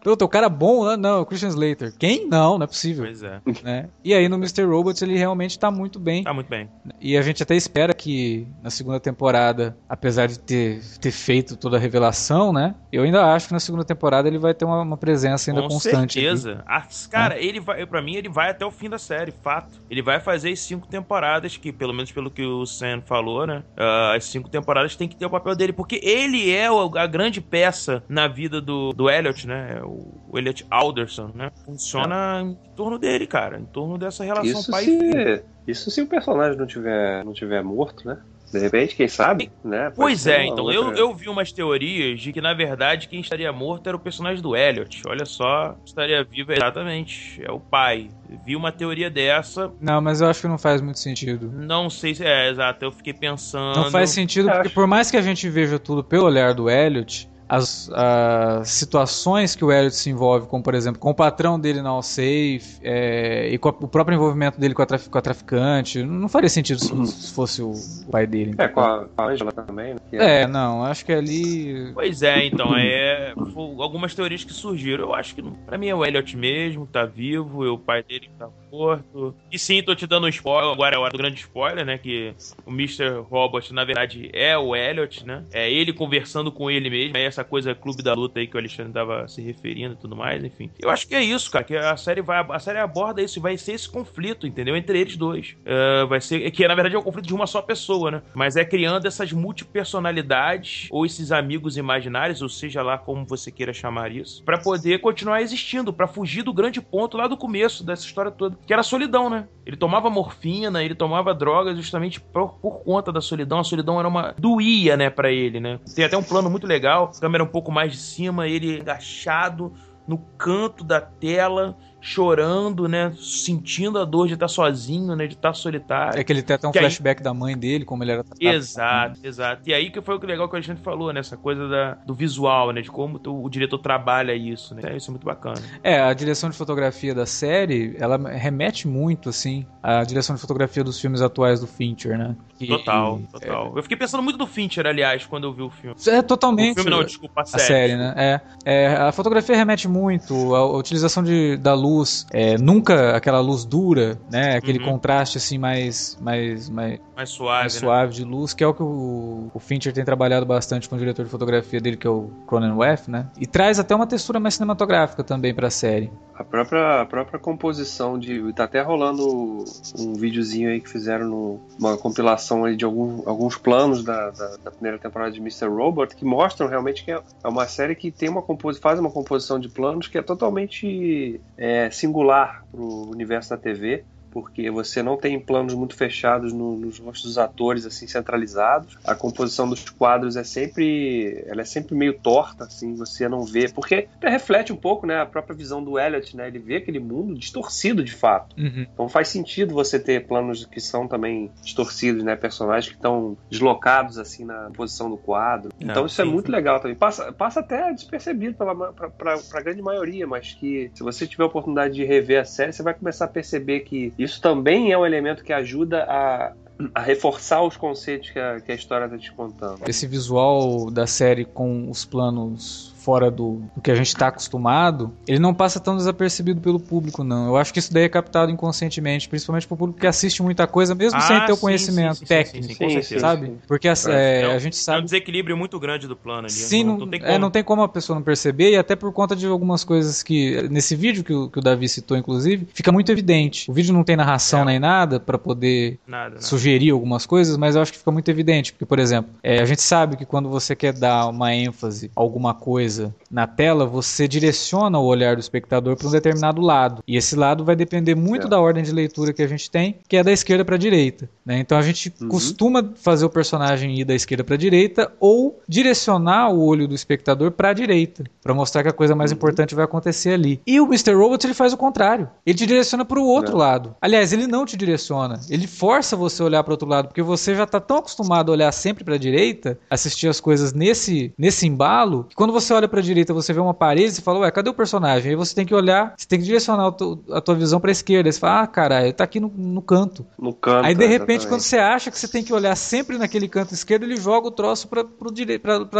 Puta, o cara bom, ah, não, é o Christian Slater. Quem? Não, não é possível. Pois é. Né? E aí no Mr. Robots ele realmente tá muito bem. Tá muito bem. E a gente até espera que na segunda temporada, apesar de ter, ter feito toda a revelação, né? Eu ainda acho que na segunda temporada ele vai ter uma, uma presença ainda Com constante. aqui. certeza. As- cara, ele vai, pra mim, ele vai até o fim da série, fato. Ele vai fazer as cinco temporadas, que pelo menos pelo que o Sam falou, né? ah, as cinco temporadas tem que ter o papel dele, porque ele é a grande peça na vida do, do Elliot, né? O, o Elliot Alderson, né? Funciona em torno dele, cara. Em torno dessa relação Isso pai e filho. se, isso se o personagem não tiver, não tiver morto, né? De repente, quem sabe, né? Pode Pois é, então, outra- eu, eu vi umas teorias de que, na verdade, quem estaria morto era o personagem do Elliot. Olha só, estaria vivo exatamente. É o pai. Vi uma teoria dessa, Não, mas eu acho que não faz muito sentido. não sei se é exato. Eu fiquei pensando. Não faz sentido, Eu porque acho. por mais que a gente veja tudo pelo olhar do Elliot, as, as situações que o Elliot se envolve, como por exemplo, com o patrão dele na Allsafe é, e com a, o próprio envolvimento dele com a, traf, com a traficante, não faria sentido se, se fosse o pai dele. É, com a Angela também, né? É, é, não, acho que ali. Pois é, então, é. Algumas teorias que surgiram. Eu acho que, pra mim, é o Elliot mesmo, tá vivo, e o pai dele tá morto. E sim, tô te dando um spoiler, agora é a hora do grande spoiler, né? Que o Mr. Robot, na verdade, é o Elliot, né? É ele conversando com ele mesmo. É essa coisa clube da luta aí que o Alexandre tava se referindo e tudo mais, enfim. Eu acho que é isso, cara. Que a série vai. A série aborda isso, vai ser esse conflito, entendeu? Entre eles dois. Uh, vai ser. Que na verdade é um conflito de uma só pessoa, né? Mas é criando essas multipersonalidades, ou esses amigos imaginários, ou seja lá como você queira chamar isso, para poder continuar existindo, para fugir do grande ponto lá do começo dessa história toda que era a solidão, né? Ele tomava morfina, ele tomava drogas justamente por, por, conta da solidão. A solidão era uma. doía, né, para ele, né? Tem até um plano muito legal, câmera um pouco mais de cima, ele agachado no canto da tela chorando, né? Sentindo a dor de estar sozinho, né? De estar solitário. É que ele tem até um que flashback aí... da mãe dele, como ele era tratado. Exato, exato. E aí que foi o que legal que a gente falou, né? Essa coisa da, do visual, né? De como o diretor trabalha isso, né? Isso é muito bacana. É, a direção de fotografia da série, ela remete muito, assim, à direção de fotografia dos filmes atuais do Fincher, né? Total, total. É... Eu fiquei pensando muito do Fincher, aliás, quando eu vi o filme. É, totalmente. O filme não, desculpa, a série. A série, né? É, é, a fotografia remete muito, a utilização de, da luz luz, é, nunca aquela luz dura, né? Aquele uhum. contraste assim mais mais mais, mais suave, mais né? suave de luz, que é o que o, o, Fincher tem trabalhado bastante com o diretor de fotografia dele, que é o Cronenweth, né? E traz até uma textura mais cinematográfica também para a série. A própria, a própria composição de. Tá até rolando um videozinho aí que fizeram no, uma compilação aí de algum, alguns planos da, da, da, primeira temporada de Mr. Robot que mostram realmente que é, é uma série que tem uma compos, faz uma composição de planos que é totalmente é, singular pro universo da TV porque você não tem planos muito fechados no, nos rostos dos atores assim centralizados. A composição dos quadros é sempre, ela é sempre meio torta, assim, você não vê, porque reflete um pouco, né, a própria visão do Elliot, né? Ele vê aquele mundo distorcido de fato. Uhum. Então faz sentido você ter planos que são também distorcidos, né, personagens que estão deslocados assim na posição do quadro. É, então isso é sim, é muito sim. legal também. Passa, passa até despercebido para a grande maioria, mas que se você tiver a oportunidade de rever a série, você vai começar a perceber que isso também é um elemento que ajuda a, a reforçar os conceitos que a, que a história está te contando. Esse visual da série com os planos fora do, do que a gente está acostumado, ele não passa tão desapercebido pelo público, não. Eu acho que isso daí é captado inconscientemente, principalmente pro público que assiste muita coisa, mesmo ah, sem ter o conhecimento sim, sim, técnico, sim, sabe? Porque a, é, é, a gente sabe... É um desequilíbrio muito grande do plano ali. Sim, não, não, tem é, não, tem como a pessoa não perceber, e até por conta de algumas coisas que, nesse vídeo que o, que o Davi citou, inclusive, fica muito evidente. O vídeo não tem narração é. nem nada para poder nada, nada. sugerir algumas coisas, mas eu acho que fica muito evidente, porque, por exemplo, é, a gente sabe que quando você quer dar uma ênfase a alguma coisa coisa na tela, você direciona o olhar do espectador para um determinado lado. E esse lado vai depender muito é. da ordem de leitura que a gente tem, que é da esquerda para a direita. Né? Então a gente uhum. costuma fazer o personagem ir da esquerda para a direita ou direcionar o olho do espectador para a direita, para mostrar que a coisa mais uhum. importante vai acontecer ali. E o Mr. Robot ele faz o contrário. Ele te direciona para o outro é. lado. Aliás, ele não te direciona. Ele força você a olhar para o outro lado, porque você já está tão acostumado a olhar sempre para a direita, assistir as coisas nesse nesse embalo, que quando você olha para a direita, você vê uma parede e fala, ué, cadê o personagem? Aí você tem que olhar, você tem que direcionar a tua visão para a esquerda. Aí você fala, ah, caralho, tá aqui no, no canto. No canto. Aí de repente, exatamente. quando você acha que você tem que olhar sempre naquele canto esquerdo, ele joga o troço para a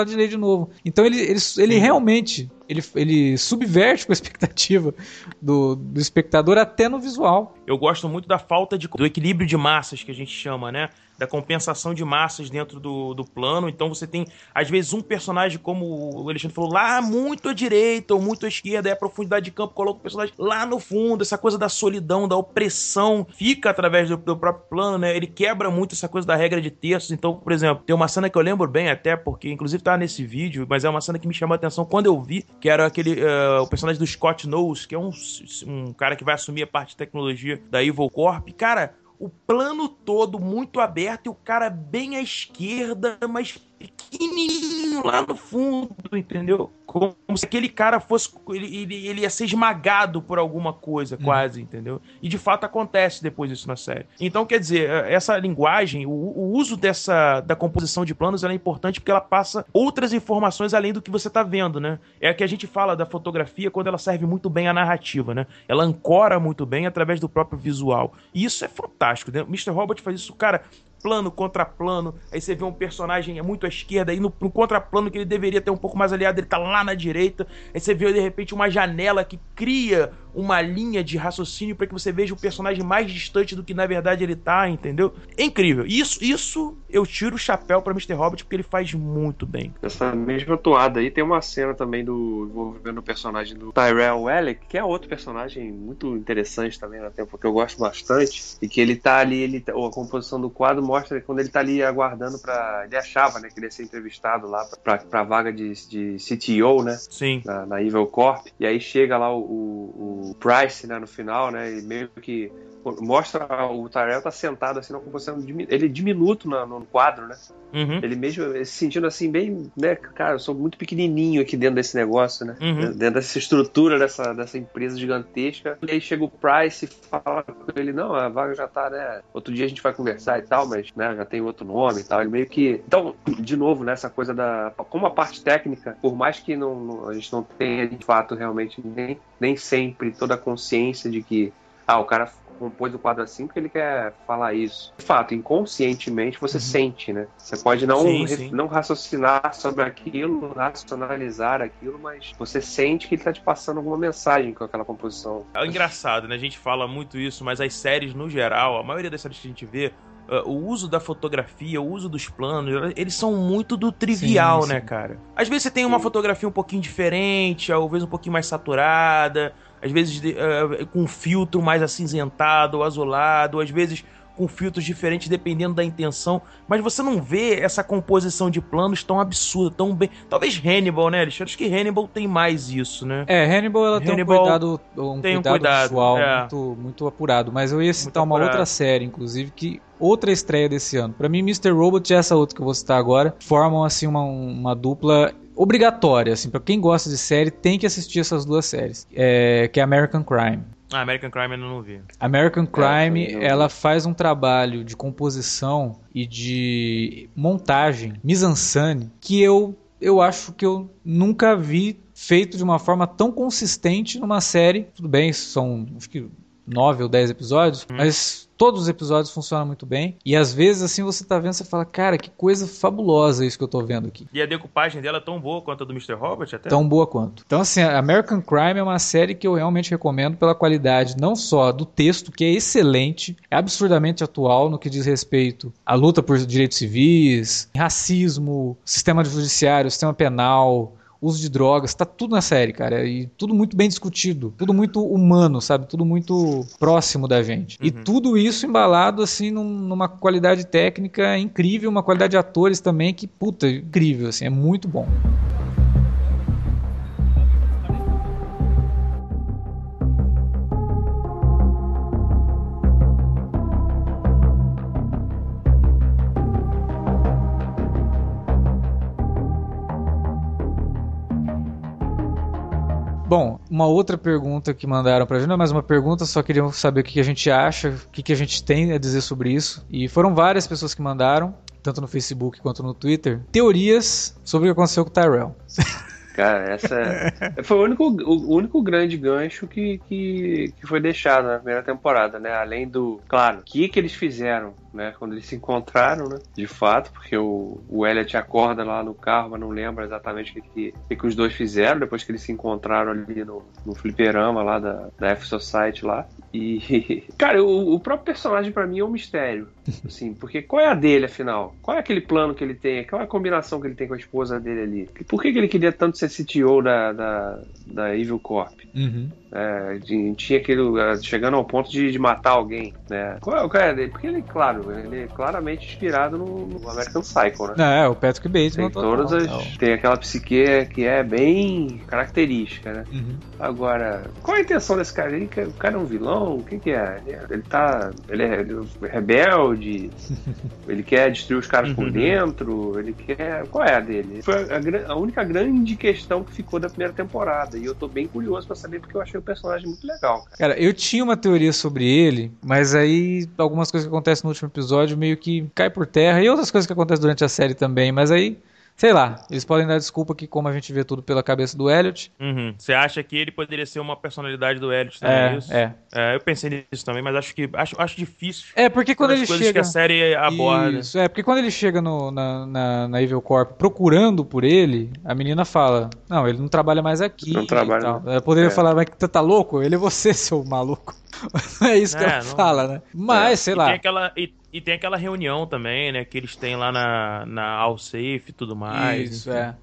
direita de novo. Então ele, ele, ele realmente ele, ele subverte com a expectativa do, do espectador até no visual. Eu gosto muito da falta de, do equilíbrio de massas que a gente chama, né? Da compensação de massas dentro do, do plano. Então você tem, às vezes, um personagem, como o Alexandre falou, lá muito à direita ou muito à esquerda, aí a profundidade de campo coloca o personagem lá no fundo. Essa coisa da solidão, da opressão, fica através do, do próprio plano, né? Ele quebra muito essa coisa da regra de terços. Então, por exemplo, tem uma cena que eu lembro bem até, porque inclusive tá nesse vídeo, mas é uma cena que me chamou a atenção quando eu vi, que era aquele uh, o personagem do Scott Knowles, que é um, um cara que vai assumir a parte de tecnologia da Evil Corp. Cara, o plano todo muito aberto e o cara bem à esquerda, mas pequenininho lá no fundo, entendeu? Como se aquele cara fosse. Ele, ele, ele, ia ser esmagado por alguma coisa, hum. quase, entendeu? E de fato acontece depois isso na série. Então, quer dizer, essa linguagem, o, o uso dessa da composição de planos é importante porque ela passa outras informações além do que você tá vendo, né? É a que a gente fala da fotografia quando ela serve muito bem à narrativa, né? Ela ancora muito bem através do próprio visual. E isso é fantástico, né? Mr. Robot faz isso, cara, plano contra plano. Aí você vê um personagem é muito à esquerda, e no, no contraplano que ele deveria ter um pouco mais aliado, ele tá lá na direita. Aí você vê de repente uma janela que cria uma linha de raciocínio para que você veja o personagem mais distante do que na verdade ele tá, entendeu? É incrível. Isso, isso eu tiro o chapéu para Mr. Hobbit porque ele faz muito bem. Essa mesma toada aí tem uma cena também do envolvendo o personagem do Tyrell Wellick, que é outro personagem muito interessante também na tempo que eu gosto bastante e que ele tá ali, ele ou a composição do quadro mostra quando ele tá ali aguardando para ele achava, né, que ele ia ser entrevistado lá para pra vaga de, de CTO, né? Sim. Na, na Evil Corp. E aí chega lá o, o, o Price, né, no final, né, e meio que mostra o Tyrell tá sentado assim na composição ele é diminuto no, no quadro, né? Uhum. Ele mesmo se sentindo assim bem, né, cara, eu sou muito pequenininho aqui dentro desse negócio, né? Uhum. Dentro dessa estrutura dessa, dessa empresa gigantesca. E aí chega o Price e fala com ele, não, a vaga já tá, né? Outro dia a gente vai conversar e tal, mas, né, já tem outro nome e tal. Ele meio que então, de novo, né, coisa da como a parte técnica, por mais que não a gente não tenha de fato realmente nem nem sempre toda a consciência de que ah, o cara compôs o quadro assim porque ele quer falar isso. De fato, inconscientemente você uhum. sente, né? Você pode não, sim, sim. não raciocinar sobre aquilo, racionalizar aquilo, mas você sente que ele está te passando alguma mensagem com aquela composição. É engraçado, né? A gente fala muito isso, mas as séries no geral, a maioria das séries que a gente vê, Uh, o uso da fotografia, o uso dos planos, eles são muito do trivial, sim, sim. né, cara? Às vezes você tem uma fotografia um pouquinho diferente, talvez um pouquinho mais saturada, às vezes uh, com um filtro mais acinzentado ou azulado, às vezes com filtros diferentes dependendo da intenção, mas você não vê essa composição de planos tão absurda, tão bem. Talvez Hannibal, né, Alexandre? Acho que Hannibal tem mais isso, né? É, Hannibal ela Hannibal tem um cuidado, um tem cuidado, um cuidado visual é. muito, muito apurado, mas eu ia citar uma outra série, inclusive, que outra estreia desse ano. Para mim, Mr. Robot e essa outra que eu vou citar agora formam assim uma, uma dupla obrigatória, assim, para quem gosta de série tem que assistir essas duas séries, é, que é American Crime. Ah, American Crime eu não vi. American Crime, é, ela faz um trabalho de composição e de montagem, mise-en-scène, que eu eu acho que eu nunca vi feito de uma forma tão consistente numa série. Tudo bem, são acho que nove ou dez episódios, hum. mas todos os episódios funcionam muito bem. E às vezes, assim, você tá vendo, você fala, cara, que coisa fabulosa isso que eu tô vendo aqui. E a decupagem dela é tão boa quanto a do Mr. Robert, até? Tão boa quanto. Então, assim, American Crime é uma série que eu realmente recomendo pela qualidade, não só do texto, que é excelente, é absurdamente atual no que diz respeito à luta por direitos civis, racismo, sistema judiciário, sistema penal uso de drogas, tá tudo na série, cara. E tudo muito bem discutido, tudo muito humano, sabe? Tudo muito próximo da gente. Uhum. E tudo isso embalado, assim, num, numa qualidade técnica incrível, uma qualidade de atores também que, puta, incrível, assim, é muito bom. Bom, uma outra pergunta que mandaram pra gente, não é mais uma pergunta, só queriam saber o que a gente acha, o que a gente tem a dizer sobre isso. E foram várias pessoas que mandaram, tanto no Facebook quanto no Twitter, teorias sobre o que aconteceu com o Tyrell. Cara, essa é, foi o único, o único grande gancho que, que, que foi deixado na primeira temporada, né? Além do, claro, o que, que eles fizeram né? Quando eles se encontraram, né? De fato, porque o, o Elliot acorda lá no carro, mas não lembra exatamente o que, que, que os dois fizeram depois que eles se encontraram ali no, no fliperama lá da, da F-Society lá. E, cara, o, o próprio personagem para mim é um mistério, assim, porque qual é a dele, afinal? Qual é aquele plano que ele tem? Qual é a combinação que ele tem com a esposa dele ali? Por que, que ele queria tanto ser CTO da, da, da Evil Corp? Uhum. É, tinha aquele. Chegando ao ponto de, de matar alguém, né? Qual é o cara dele? Porque ele, claro, ele é claramente inspirado no, no American Psycho, né? Não, é, o Patrick Bateman. Tem todas as, tem aquela psique que é bem característica, né? Uhum. Agora, qual a intenção desse cara? Ele, o cara é um vilão? O que, que é? Ele, tá. Ele é, é rebelde? ele quer destruir os caras por Uhum. dentro? Ele quer. Qual é a dele? Foi a, gra- a única grande questão que ficou da primeira temporada. E eu tô bem curioso pra saber porque eu achei personagem muito legal, cara. Cara, eu tinha uma teoria sobre ele, mas aí algumas coisas que acontecem no último episódio meio que cai por terra e outras coisas que acontecem durante a série também, mas aí, sei lá, eles podem dar desculpa que como a gente vê tudo pela cabeça do Elliot, Uhum. Você acha que ele poderia ser uma personalidade do Elliot também, é, é, isso? é. É, eu pensei nisso também, mas acho que acho, acho difícil. É, porque quando ele chega que a série aborda. Isso, é, porque quando ele chega no- na, na, na Evil Corp procurando por ele, a menina fala: Não, ele não trabalha mais aqui. Não trabalha, né? Ela poderia É. falar: Mas você tá louco? Ele é você, seu maluco. Não é isso que É, ela não- fala, né? Mas, sei e lá. Tem aquela, e, e tem aquela reunião também, né? Que eles têm lá na, na All Safe e tudo mais. Isso, é.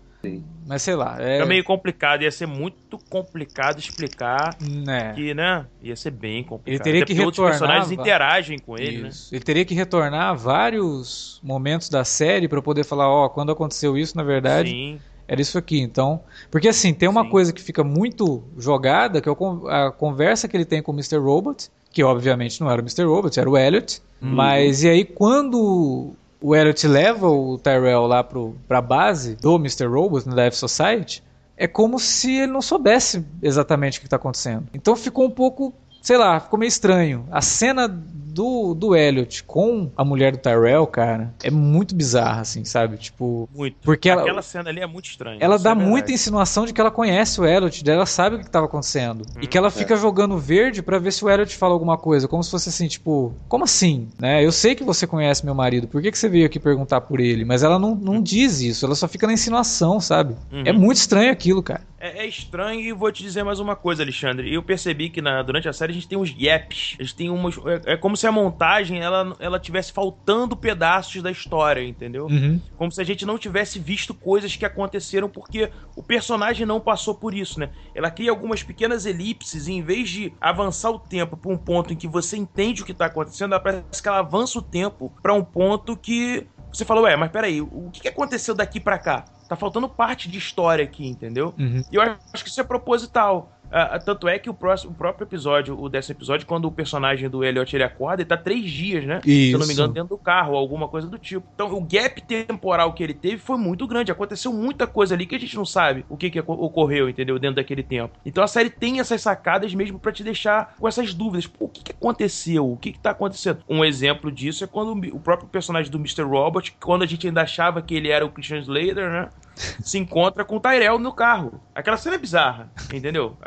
Mas sei lá. É, Fica meio complicado, ia ser muito complicado explicar né. que, né? Ia ser bem complicado. Ele teria Até que retornar, personagens va- interagem com ele, né? Ele teria que retornar vários momentos da série pra poder falar, ó, quando aconteceu isso, na verdade, Sim. Era isso aqui. Então, porque assim, tem uma Sim. coisa que fica muito jogada, que é a conversa que ele tem com o Mr. Robot, que obviamente não era o Mr. Robot, era o Elliot. Uhum. Mas e aí quando o Elliot leva o Tyrell lá pro, pra base do Mr. Robot, no Life Society, é como se ele não soubesse exatamente o que está acontecendo. Então ficou um pouco, sei lá, ficou meio estranho. A cena do, do Elliot com a mulher do Tyrell, cara, é muito bizarra, assim, sabe? Tipo, Muito. Porque ela- Aquela cena ali é muito estranha. ela dá é muita insinuação de que ela conhece o Elliot, de ela sabe o que estava acontecendo. e que ela fica jogando verde pra ver se o Elliot fala alguma coisa, como se fosse assim, tipo, como assim? Né? Eu sei que você conhece meu marido, por que, que você veio aqui perguntar por ele? Mas ela não, não diz isso, ela só fica na insinuação, sabe? Uhum. É muito estranho aquilo, cara. É, é estranho e vou te dizer mais uma coisa, Alexandre. Eu percebi que na- durante a série a gente tem uns gaps. A gente tem umas. É, é como se a montagem ela, ela tivesse faltando pedaços da história, entendeu? Uhum. Como se a gente não tivesse visto coisas que aconteceram porque o personagem não passou por isso, né? Ela cria algumas pequenas elipses e em vez de avançar o tempo para um ponto em que você entende o que tá acontecendo, ela parece que ela avança o tempo para um ponto que você fala, ué, mas peraí, o que aconteceu daqui pra cá? Tá faltando parte de história aqui, entendeu? Uhum. E eu acho que isso é proposital. Ah, tanto é que o, próximo, o próprio episódio, o décimo episódio, quando o personagem do Elliot ele acorda, ele tá três dias, né? Se eu não me engano, dentro do carro, alguma coisa do tipo. Então, o gap temporal que ele teve foi muito grande. Aconteceu muita coisa ali que a gente não sabe o que, que oco- ocorreu, entendeu? Dentro daquele tempo. Então, a série tem essas sacadas mesmo pra te deixar com essas dúvidas. Pô, o que, que aconteceu? O que, que tá acontecendo? Um exemplo disso é quando o próprio personagem do Mr. Robot, quando a gente ainda achava que ele era o Christian Slater, né? Se encontra com o Tyrell no carro. Aquela cena é bizarra, entendeu?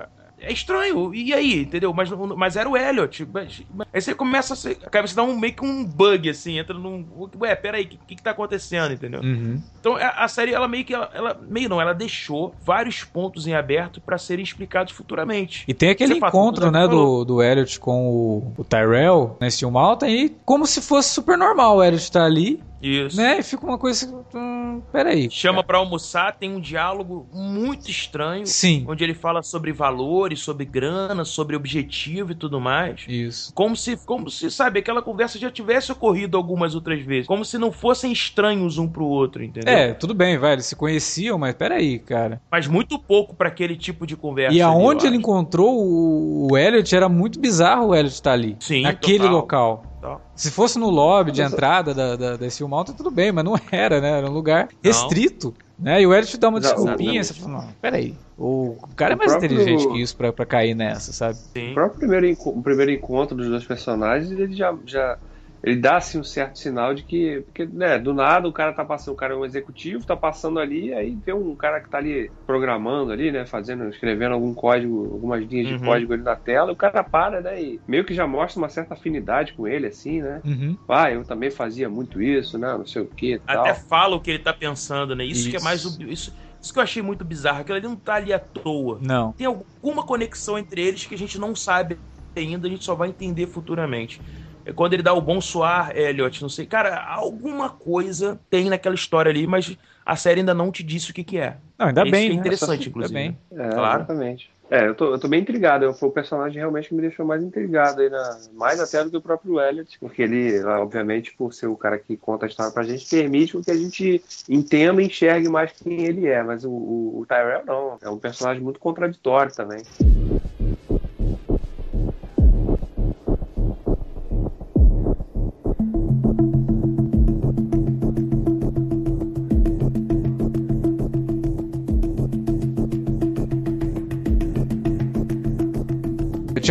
É estranho, e aí, entendeu? Mas, mas era o Elliot. Mas- mas- aí você começa a, ser, a cabeça dá um, meio que um bug, assim, entra num. Ué, peraí, o que, que, que tá acontecendo, entendeu? Uhum. Então a, a série, ela meio que. Ela, ela- meio não, ela deixou vários pontos em aberto pra serem explicados futuramente. E tem aquele Você encontro, né, do, do Elliot com o, o Tyrell nesse filme alta e como se fosse super normal o Elliot tá ali, Isso. né? E fica uma coisa hum, peraí. Chama pra almoçar, tem um diálogo muito estranho. Sim. Onde ele fala sobre valores, sobre grana, sobre objetivo e tudo mais. Isso. Como se, como se, sabe, aquela conversa já tivesse ocorrido algumas outras vezes. Como se não fossem estranhos um pro outro, entendeu? É, tudo bem, vai, eles se conheciam, mas peraí, cara. Mas muito pouco pra aquele tipo de conversa. E ali, aonde eu ele acho. encontrou o, o Elliot era muito bizarro o Elliot estar ali. Sim, naquele total. local. Tá. Se fosse no lobby de entrada da, da, desse filme alto, tudo bem, mas não era, né? Era um lugar restrito. Né? E o Elliot dá uma desculpinha, Exatamente. você fala, não, peraí. O cara é mais próprio- inteligente que isso pra, pra cair nessa, sabe? Sim. O próprio primeiro, o primeiro encontro dos dois personagens, ele já, já ele dá assim um certo sinal de que, porque, né, do nada o cara tá passando, o cara é um executivo, tá passando ali, aí vê um cara que tá ali programando ali, né, fazendo, escrevendo algum código, algumas linhas Uhum. de código ali na tela, e o cara para, né, e meio que já mostra uma certa afinidade com ele, assim, né. Uhum. Ah, eu também fazia muito isso, né, não sei o que e tal. Até fala o que ele tá pensando, né? Isso, que é Isso. mais. o- Isso, isso que eu achei muito bizarro. Aquilo ali não tá ali à toa. Não. Tem alguma conexão entre eles que a gente não sabe ainda, a gente só vai entender futuramente. É quando ele dá o bom suar, Elliot, não sei. Cara, alguma coisa tem naquela história ali, mas a série ainda não te disse o que, que é. Não, ainda Isso bem, que é né? interessante, Ainda inclusive. bem. É, Claro. exatamente. É, eu tô, eu tô bem intrigado. Foi o personagem realmente que me deixou mais intrigado aí, na, mais até do que o próprio Elliot, porque ele, obviamente, por ser o cara que conta a história pra gente, permite que a gente entenda e enxergue mais quem ele é. Mas o, o, o Tyrell não. É um personagem muito contraditório também.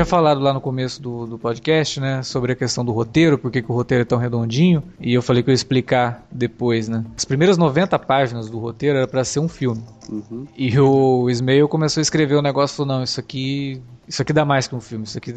Tinha falado lá no começo do, do podcast, né, sobre a questão do roteiro, porque que o roteiro é tão redondinho, e eu falei que eu ia explicar depois, né. As primeiras 90 páginas do roteiro era para ser um filme. Uhum. E o Ismail começou a escrever o negócio e falou: não, isso aqui. Isso aqui dá mais que um filme. Isso aqui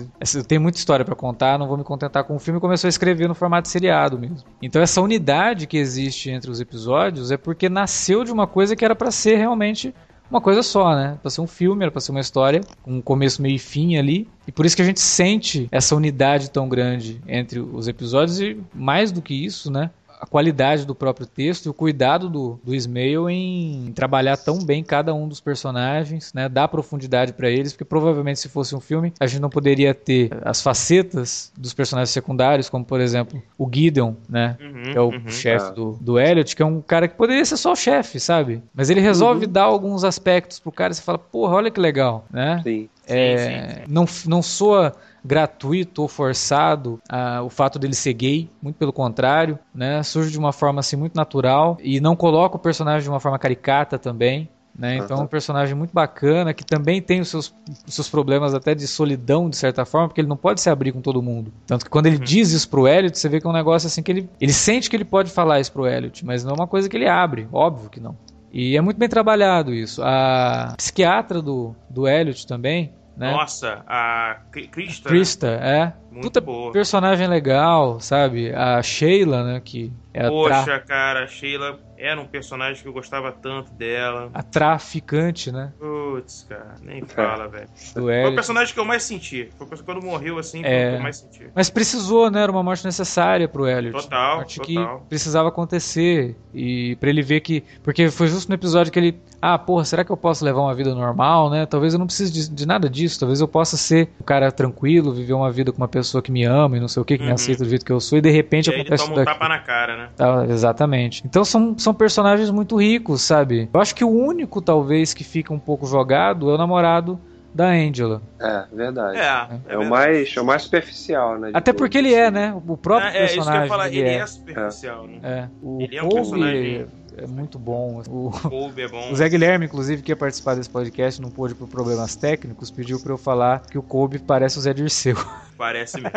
tem muita história para contar, não vou me contentar com um filme. E começou a escrever no formato seriado mesmo. Então essa unidade que existe entre os episódios é porque nasceu de uma coisa que era para ser realmente uma coisa só, né? Pra ser um filme, era pra ser uma história, um começo, meio e fim ali. E por isso que a gente sente essa unidade tão grande entre os episódios e mais do que isso, né? A qualidade do próprio texto e o cuidado do, do Ismail em trabalhar tão bem cada um dos personagens, né? Dar profundidade para eles, porque provavelmente se fosse um filme, a gente não poderia ter as facetas dos personagens secundários, como por exemplo o Gideon, né? Uhum, que é o uhum, chefe é. do, do Elliot, que é um cara que poderia ser só o chefe, sabe? Mas ele resolve uhum. dar alguns aspectos pro cara e você fala, porra, olha que legal, né? Sim. É, sim, sim. Não, não soa gratuito ou forçado ah, o fato dele ser gay, muito pelo contrário, né? Surge de uma forma assim muito natural e não coloca o personagem de uma forma caricata também. Né? Então é um personagem muito bacana que também tem os seus, os seus problemas até de solidão de certa forma, porque ele não pode se abrir com todo mundo. Tanto que quando ele uhum. diz isso pro Elliot, você vê que é um negócio assim que ele, ele sente que ele pode falar isso pro Elliot, mas não é uma coisa que ele abre, óbvio que não. E é muito bem trabalhado isso. A psiquiatra do, do Elliot também, né? Nossa, a Krista. Krista, né? é. Muito Puta boa. personagem legal, sabe? A Sheila, né? Que é Poxa, tra... cara, a Sheila era um personagem que eu gostava tanto dela. A traficante, né? Putz, cara, nem fala, velho. Foi o personagem que eu mais senti. Foi quando morreu, assim, foi é... o que eu mais senti. Mas precisou, né? Era uma morte necessária pro Elliot. Total, morte total. que precisava acontecer. E pra ele ver que... Porque foi justo no episódio que ele... Ah, porra, será que eu posso levar uma vida normal, né? Talvez eu não precise de, de nada disso. Talvez eu possa ser um cara tranquilo, viver uma vida com uma pessoa que me ama e não sei o que, que uhum. me aceita do jeito que eu sou. E de repente e acontece ele toma um tapa na cara, né? Tá, exatamente. Então são, são personagens muito ricos, sabe? Eu acho que o único, talvez, que fica um pouco jogado é o namorado da Angela. É, verdade. É, é, é o, mais, é o mais superficial, né? Até porque ele é, né? O próprio é, personagem. É, isso que eu ia falar, ele, ele é. é superficial, né? É. O ele é um personagem é muito bom. O, é bom. O Zé Guilherme, inclusive, que ia participar desse podcast, não pôde por problemas técnicos, pediu para eu falar que o Colby parece o Zé Dirceu. Parece mesmo.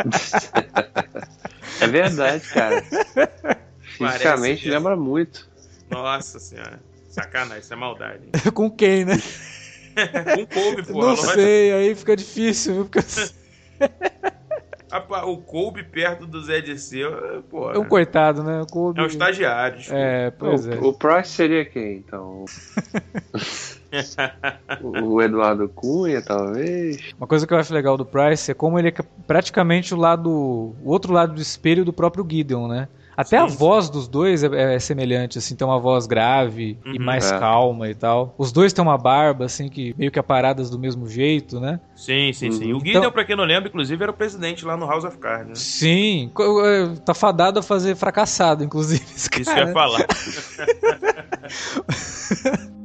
é verdade, cara. Fisicamente lembra muito. Nossa senhora. Sacanagem, isso é maldade. Com quem, né? Com Kobe, pô. Não sei, aí fica difícil, viu? Porque... o Kobe perto do Zé Disseu, pô. É um coitado, né? O Kobe... É um estagiário. Desculpa. É, pois o, é. O Price seria quem, então? o Eduardo Cunha, talvez. Uma coisa que eu acho legal do Price é como ele é praticamente o lado. o outro lado do espelho do próprio Gideon, né? Até sim, a voz sim. dos dois é, é, semelhante, assim, tem uma voz grave uhum, e mais é. calma e tal. Os dois têm uma barba, assim, que meio que aparadas do mesmo jeito, né? Sim, sim, sim. O uhum. Gideon, então, pra quem não lembra, inclusive, era o presidente lá no House of Cards, né? Sim, é, tá fadado a fazer fracassado, inclusive. Isso que eu ia falar.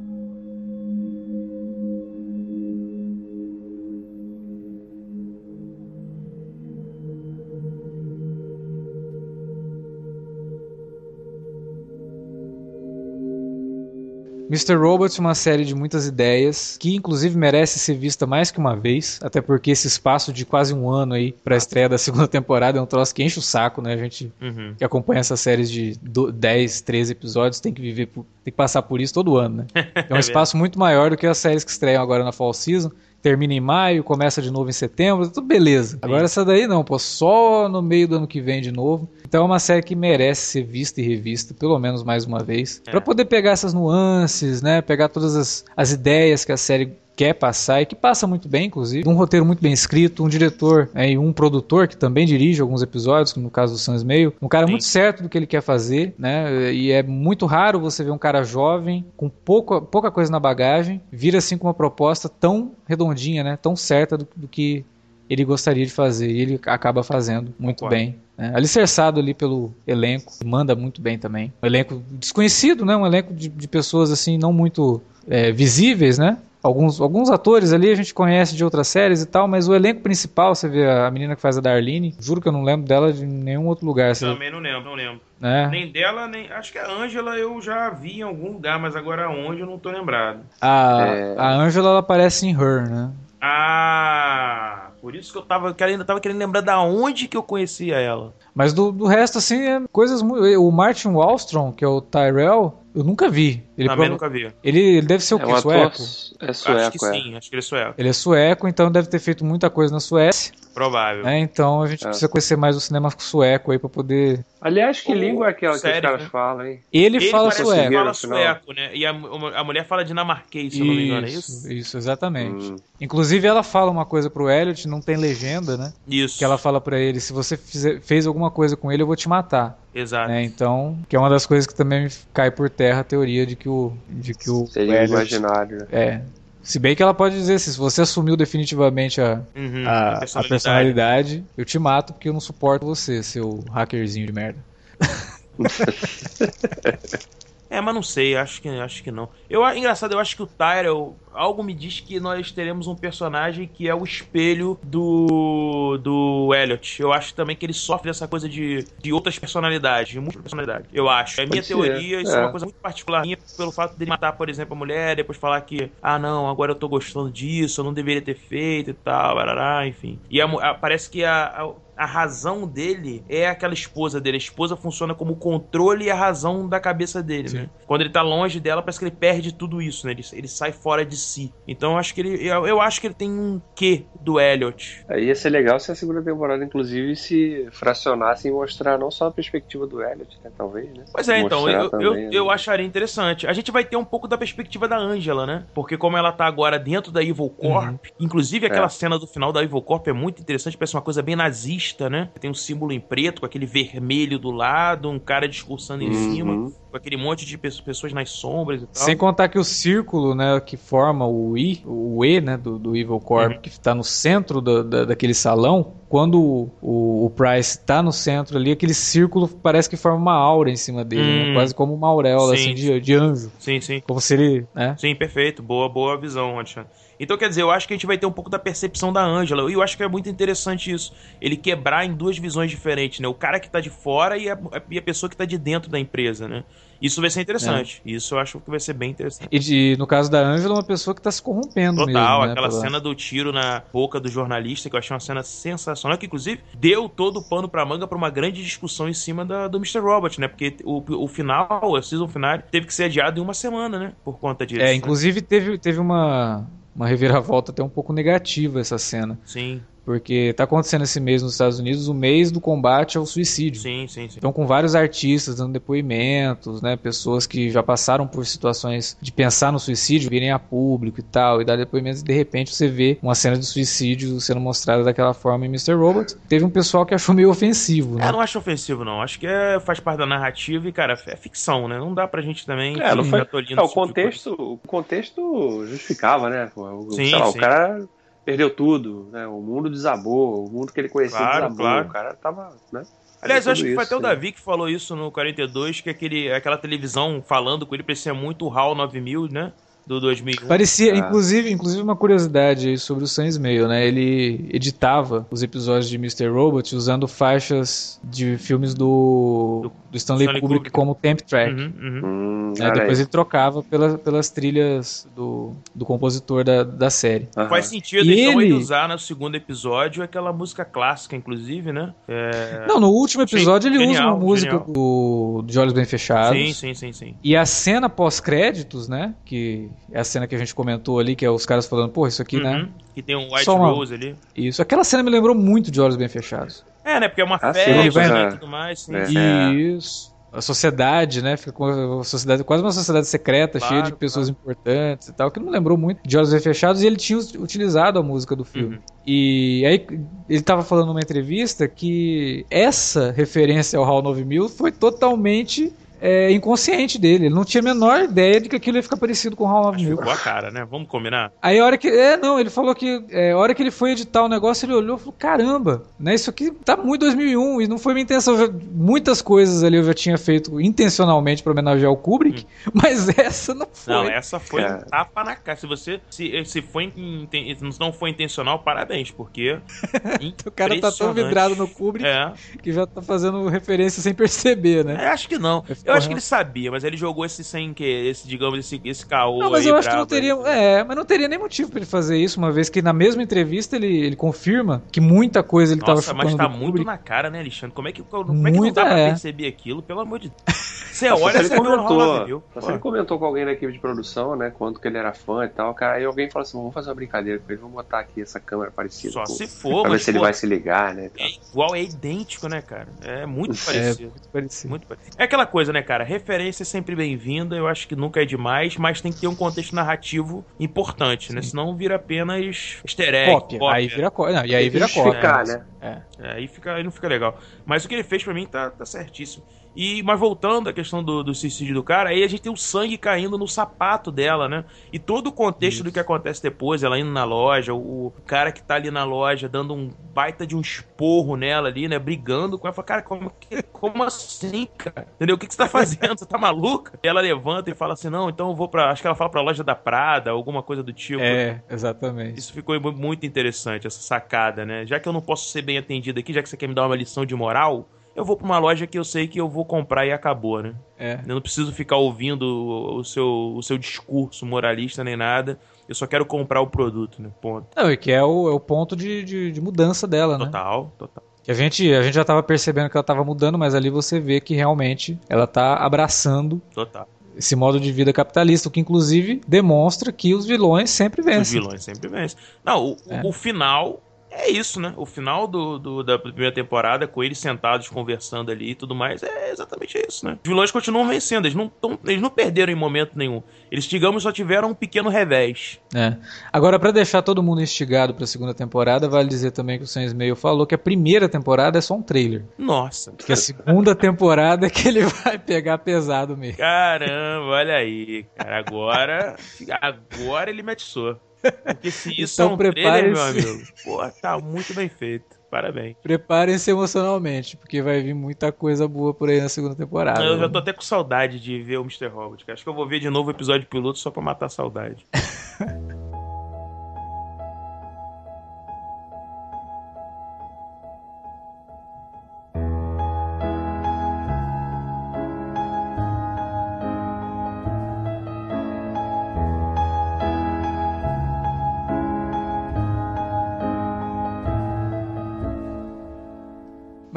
Mr. Robot é uma série de muitas ideias, que inclusive merece ser vista mais que uma vez, até porque esse espaço de quase um ano aí pra estreia da segunda temporada é um troço que enche o saco, né? A gente uhum. que acompanha essas séries de 10, 13 episódios tem que viver, tem que passar por isso todo ano, né? É um espaço muito maior do que as séries que estreiam agora na Fall Season, termina em maio, começa de novo em setembro, tudo beleza. Agora essa daí não, pô, só no meio do ano que vem de novo. Então é uma série que merece ser vista e revista, pelo menos mais uma vez, é. para poder pegar essas nuances, né, pegar todas as, as ideias que a série quer passar e que passa muito bem, inclusive. Um roteiro muito bem escrito, um diretor né, e um produtor que também dirige alguns episódios, como no caso do Sans Meio. Um cara Sim. muito certo do que ele quer fazer, né? E é muito raro você ver um cara jovem, com pouca, pouca coisa na bagagem, vir assim com uma proposta tão redondinha, né? Tão certa do, do que ele gostaria de fazer e ele acaba fazendo muito Concordo. bem. Né? Alicerçado ali pelo elenco, manda muito bem também. Um elenco desconhecido, né? Um elenco de, de pessoas assim não muito é, visíveis, né? Alguns, alguns atores ali a gente conhece de outras séries e tal, mas o elenco principal, você vê a menina que faz a Darlene, juro que eu não lembro dela de nenhum outro lugar. Também não lembro, não lembro. É. Nem dela, nem. Acho que a Ângela eu já vi em algum lugar, mas agora onde eu não tô lembrado. A, é... a Ângela ela aparece em Her, né? Ah, por isso que eu tava querendo, tava querendo lembrar da onde que eu conhecia ela. Mas do, do resto, assim, é coisas. O Martin Wallstrom, que é o Tyrell, eu nunca vi. Ele Também nunca vi. Ele, ele deve ser o é quê? Um sueco? É sueco, acho que é. sim, acho que ele é sueco. Ele é sueco, então deve ter feito muita coisa na Suécia. Provável. É, então a gente é. precisa conhecer mais o cinema sueco aí pra poder. Aliás, que língua é aquela Sério, que os caras né? falam, hein? Ele, ele fala sueco. Ele fala sueco, né? E a, a mulher fala dinamarquês, se isso, eu não me engano, é isso? Isso, exatamente. Hum. Inclusive, ela fala uma coisa pro Elliot, não tem legenda, né? Isso. Que ela fala para ele: se você fizer, fez alguma coisa com ele, eu vou te matar. Exato. Né? Então, que é uma das coisas que também cai por terra a teoria de que o. De que o Seria Elliot, imaginário. É. Se bem que ela pode dizer, se você assumiu definitivamente a, uhum, a, a, personalidade. a, personalidade. eu te mato porque eu não suporto você, seu hackerzinho de merda. É, mas não sei, acho que, acho que não. Eu, engraçado, eu acho que o Tyrell, algo me diz que nós teremos um personagem que é o espelho do do Elliot. Eu acho também que ele sofre dessa coisa de, de outras personalidades, de muitas personalidades. Eu acho. É minha Pode teoria, ser. isso é. é. uma coisa muito particular minha, pelo fato dele matar, por exemplo, a mulher, depois falar que, ah, não, agora eu tô gostando disso, eu não deveria ter feito e tal, barará, enfim. E a, a, parece que a, a a razão dele é aquela esposa dele. A esposa funciona como o controle e a razão da cabeça dele, Sim. né? Quando ele tá longe dela, parece que ele perde tudo isso, né? Ele, ele sai fora de si. Então eu acho que ele. Eu, eu acho que ele tem um quê do Elliot. Aí ia ser legal se a segunda temporada, inclusive, se fracionasse e mostrar não só a perspectiva do Elliot, né? Talvez, né? Pois é, então, eu, também, eu, né? eu acharia interessante. A gente vai ter um pouco da perspectiva da Angela, né? Porque como ela tá agora dentro da Evil Corp, uhum. inclusive aquela é. cena do final da Evil Corp é muito interessante, parece uma coisa bem nazista né? Tem um símbolo em preto com aquele vermelho do lado, um cara discursando em uhum. cima, com aquele monte de pessoas nas sombras e tal. Sem contar que o círculo, né, que forma o I, o E, né, do, do Evil Corp, uhum. que está no centro da, da, daquele salão, quando o, o, Price está no centro ali, aquele círculo parece que forma uma aura em cima dele, né? Hum. quase como uma auréola assim, de, de anjo. Sim, sim. Como se ele. Né? Sim, perfeito. Boa, boa visão, Alexandre. Então, quer dizer, eu acho que a gente vai ter um pouco da percepção da Angela. E eu acho que é muito interessante isso. Ele quebrar em duas visões diferentes, né? O cara que tá de fora e a, e a pessoa que tá de dentro da empresa, né? Isso vai ser interessante. É. Isso eu acho que vai ser bem interessante. E de, no caso da Angela, uma pessoa que tá se corrompendo Total, mesmo, né, aquela cena do tiro na boca do jornalista, que eu achei uma cena sensacional, que inclusive deu todo o pano pra manga pra uma grande discussão em cima da, do Mr. Robot, né? Porque o, o final, a season final, teve que ser adiado em uma semana, né? Por conta disso. É, né? inclusive teve, teve uma uma reviravolta até um pouco negativa essa cena. Sim. Porque tá acontecendo esse mês nos Estados Unidos o mês do combate ao suicídio. Sim, sim, sim. Então, com vários artistas dando depoimentos, né? Pessoas que já passaram por situações de pensar no suicídio, virem a público e tal, e dar depoimentos, e de repente você vê uma cena de suicídio sendo mostrada daquela forma em Mr. Robot. Teve um pessoal que achou meio ofensivo, né? É, não acho ofensivo, não. Acho que é, faz parte da narrativa e, cara, é ficção, né? Não dá pra gente também. É, não foi... é, o contexto, o contexto justificava, né? O, sim, sei lá, sim. o cara perdeu tudo, né? O mundo desabou, o mundo que ele conhecia claro, desabou. Claro. O cara tava, né? Aliás, eu acho que foi até o Davi que falou isso no 42, que aquele, aquela televisão falando com ele parecia muito o HAL 9000, né? Do 2001. Parecia, ah. inclusive, inclusive uma curiosidade sobre o Sam Mail, né? Ele editava os episódios de Mr. Robot usando faixas de filmes do, do, do Stanley, Stanley Kubrick, Kubrick, como temp track. Uhum, uhum. Hum, é, depois ele trocava pela, pelas trilhas do, do compositor da, da série. Uhum. Faz sentido, e então, ele usar no segundo episódio aquela música clássica, inclusive, né? É... Não, no último episódio sim, ele genial, usa uma música do, de Olhos Bem Fechados. Sim, sim, sim, sim. E a cena pós-créditos, né? Que é a cena que a gente comentou ali, que é os caras falando, pô, isso aqui, né? uhum. né? Que tem um White uma... Rose ali. Isso, aquela cena me lembrou muito de Olhos Bem Fechados. É, né? Porque é uma ah, festa e tudo mais. Sim. É. Isso. a sociedade, né? Fica com a sociedade, quase uma sociedade secreta, Claro, cheia de pessoas importantes e tal, que não lembrou muito de Olhos Fechados e ele tinha utilizado a música do filme. Uhum. E aí ele tava falando numa entrevista que essa referência ao HAL 9000 foi totalmente é, inconsciente dele. Ele não tinha a menor ideia de que aquilo ia ficar parecido com o HAL 9000. Ficou a cara, né? Vamos combinar? Aí a hora que. É, não, ele falou que. É, a hora que ele foi editar o negócio, ele olhou e falou: caramba, né? Isso aqui tá muito 2001 e não foi minha intenção. Eu já- muitas coisas ali eu já tinha feito intencionalmente pra homenagear o Kubrick, mas essa não foi. Não, essa foi Cara. um tapa na cara. Se você. Se, se foi inten- não foi intencional, parabéns, porque. o cara tá tão vidrado no Kubrick É, que já tá fazendo referência sem perceber, né? é, acho que não. Eu acho que ele sabia, mas ele jogou esse sem que, esse, digamos, esse, esse caô Não, mas aí eu acho que não aí. teria. É, mas não teria nem motivo pra ele fazer isso, uma vez que na mesma entrevista ele, ele confirma que muita coisa ele tava Nossa, mas chupando tá muito na cara, né, Alexandre? Como é que, como é que não Muito, dá pra é. perceber aquilo? Pelo amor de Deus. Você olha, você comentou, viu? ele comentou com alguém da equipe de produção, né? Quanto que ele era fã e tal. Cara, aí alguém falou assim: vamos fazer uma brincadeira com ele, vamos botar aqui essa câmera parecida. Só com- se for, pra ver mas se ele vai se ligar, né? tal. é igual, é idêntico, né, cara? É muito É, parecido. muito parecido. Muito parecido. É aquela coisa, né, cara? Referência é sempre bem-vinda, eu acho que nunca é demais, mas tem que ter um contexto narrativo importante, né? Senão vira apenas easter egg, Cópia. Aí vira cópia. Não, e aí vira cópia. justificar, né? É. É, aí, fica, aí não fica legal. Mas o que ele fez pra mim tá, tá certíssimo. E, mas voltando à questão do, do suicídio do cara, aí a gente tem o sangue caindo no sapato dela, né? E todo o contexto do que acontece depois, ela indo na loja, o, o cara que tá ali na loja dando um baita de um esporro nela ali, né? Brigando com ela. Fala, cara, como, como assim, cara? Entendeu? O que, que você tá fazendo? Você tá maluca? E ela levanta e fala assim: não, então eu vou pra. Acho que ela fala pra loja da Prada, alguma coisa do tipo. É, exatamente. Isso ficou mu- muito interessante, essa sacada, né? Já que eu não posso ser bem atendido aqui, já que você quer me dar uma lição de moral, eu vou pra uma loja que eu sei que eu vou comprar e acabou, né? É. Eu não preciso ficar ouvindo o, o seu, o seu discurso moralista nem nada. Eu só quero comprar o produto, né? Ponto. Não, e que é o, é o ponto de, de, de mudança dela, né? Total, total. Que a gente, a gente já tava percebendo que ela tava mudando, mas ali você vê que realmente ela tá abraçando Total. esse modo de vida capitalista, o que inclusive demonstra que os vilões sempre Os vencem. vilões sempre vencem. Não, o- É. o final é isso, né? O final do, do- da primeira temporada, com eles sentados conversando ali e tudo mais, é exatamente isso, né? Os vilões continuam vencendo, eles não, tão- eles não perderam em momento nenhum. Eles, digamos, só tiveram um pequeno revés. É. Agora, pra deixar todo mundo instigado pra segunda temporada, vale dizer também que o Sam Ismail falou que a primeira temporada é só um trailer. Nossa. Que a segunda temporada é que ele vai pegar pesado mesmo. Caramba, olha aí, cara. Agora, agora ele me atiçou. Porque se isso Então é um trailer, meu amigo, pô, tá muito bem feito. Parabéns. Preparem-se emocionalmente, porque vai vir muita coisa boa por aí na segunda temporada. Eu já tô até com saudade de ver o Mr. Robot. Acho que eu vou ver de novo o episódio piloto só pra matar a saudade.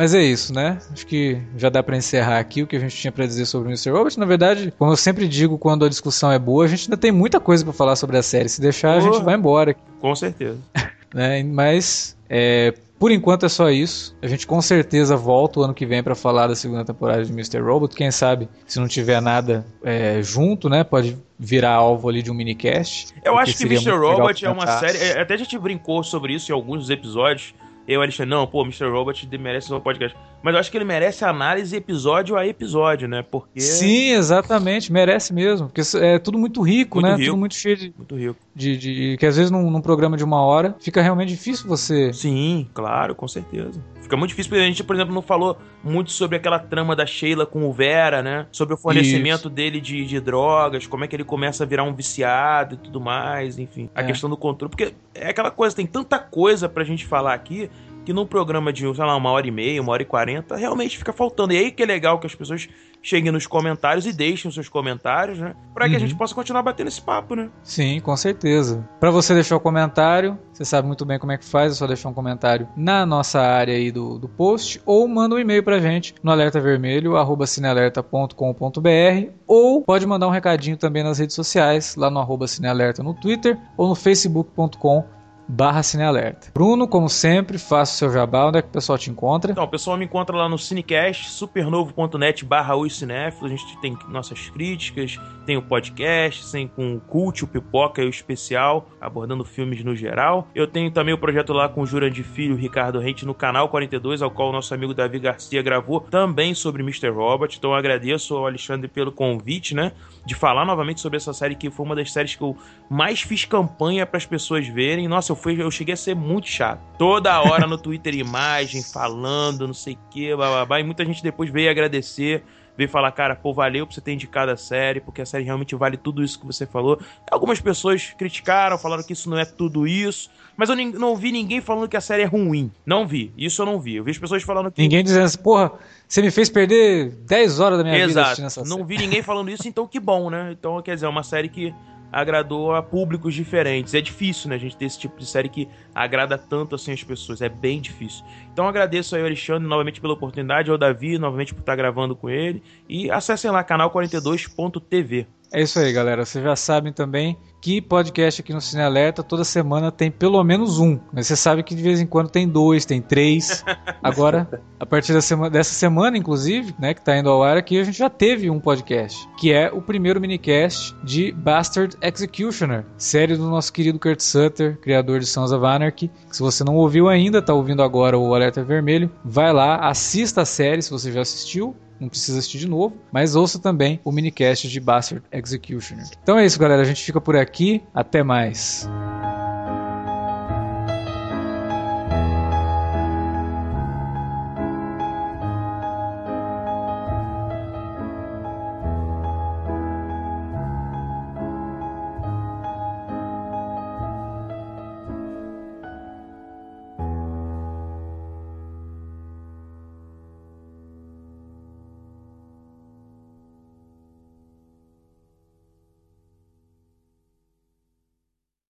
Mas é isso, né? Acho que já dá pra encerrar aqui o que a gente tinha pra dizer sobre o Mr. Robot. Na verdade, como eu sempre digo, quando a discussão é boa, a gente ainda tem muita coisa pra falar sobre a série. Se deixar, a gente vai embora. Com certeza. né? Mas é, por enquanto é só isso. A gente com certeza volta o ano que vem pra falar da segunda temporada de Mr. Robot. Quem sabe, se não tiver nada é, junto, né? Pode virar alvo ali de um minicast. Eu acho que Mr. Robot é uma série. é, Até a gente brincou sobre isso em alguns episódios. Eu, Alexandre, não, pô, Mr. Robot merece um podcast. Mas eu acho que ele merece análise episódio a episódio, né? Porque. Sim, exatamente, merece mesmo. Porque é tudo muito rico, Muito né? rico. Tudo muito cheio de, Muito rico. de, de- Que às vezes num, num programa de uma hora fica realmente difícil você. Sim, claro, com certeza. Fica muito difícil porque a gente, por exemplo, não falou muito sobre aquela trama da Sheila com o Vera, né? Sobre o fornecimento dele de, de drogas, como é que ele começa a virar um viciado e tudo mais, enfim. A É. questão do controle. Porque é aquela coisa, tem tanta coisa pra gente falar aqui que num programa de, sei lá, uma hora e meia, uma hora e quarenta, realmente fica faltando. E aí que é legal que as pessoas cheguem nos comentários e deixem os seus comentários, né? Pra que a Uhum. gente possa continuar batendo esse papo, né? Sim, com certeza. Pra você deixar o comentário, você sabe muito bem como é que faz, é só deixar um comentário na nossa área aí do, do post ou manda um e-mail pra gente no alertavermelho arroba cinealerta.com.br ou pode mandar um recadinho também nas redes sociais, lá no arroba cinealerta no Twitter ou no facebook.com barra cinealerta. Bruno, como sempre, faça o seu jabá, onde é que o pessoal te encontra? Então, o pessoal me encontra lá no Cinecast, supernovo.net barra os a gente tem nossas críticas, tem o podcast, tem com o Cult, o Pipoca e o Especial, abordando filmes no geral. Eu tenho também o projeto lá com o Jurandir Filho e Ricardo Rente no canal 42, ao qual o nosso amigo Davi Garcia gravou, também sobre Mr. Robot. Então eu agradeço ao Alexandre pelo convite, né, de falar novamente sobre essa série que foi uma das séries que eu mais fiz campanha para as pessoas verem. Nossa, eu, fui, eu cheguei a ser muito chato. Toda hora no Twitter imagem, falando, não sei o que, babá. E muita gente depois veio agradecer veio falar, cara, pô, valeu por você ter indicado a série, porque a série realmente vale tudo isso que você falou. Algumas pessoas criticaram, falaram que isso não é tudo isso, mas eu não vi ninguém falando que a série é ruim. Não vi, isso eu não vi. Eu vi as pessoas falando que. Ninguém dizendo assim, porra, você me fez perder 10 horas da minha Exato. vida assistindo essa série. Não vi ninguém falando isso, então que bom, né? Então, quer dizer, é uma série que agradou a públicos diferentes. É difícil, né, a gente ter esse tipo de série que agrada tanto assim as pessoas. É bem difícil. Então agradeço aí ao Alexandre novamente pela oportunidade, ao Davi novamente por estar gravando com ele. E acessem lá canal42.tv. É isso aí, galera. Vocês já sabem também que podcast aqui no Cine Alerta toda semana tem pelo menos um. Mas você sabe que de vez em quando tem dois, tem três. Agora, a partir semana, dessa semana, inclusive, né, que tá indo ao ar aqui, a gente já teve um podcast, que é o primeiro minicast de Bastard Executioner, série do nosso querido Kurt Sutter, criador de Sons of Anarchy. Se você não ouviu ainda, tá ouvindo agora o Alerta Vermelho, vai lá, assista a série se você já assistiu não precisa assistir de novo, mas ouça também o minicast de Bastard Executioner. Então é isso, galera. A gente fica por aqui. Até mais.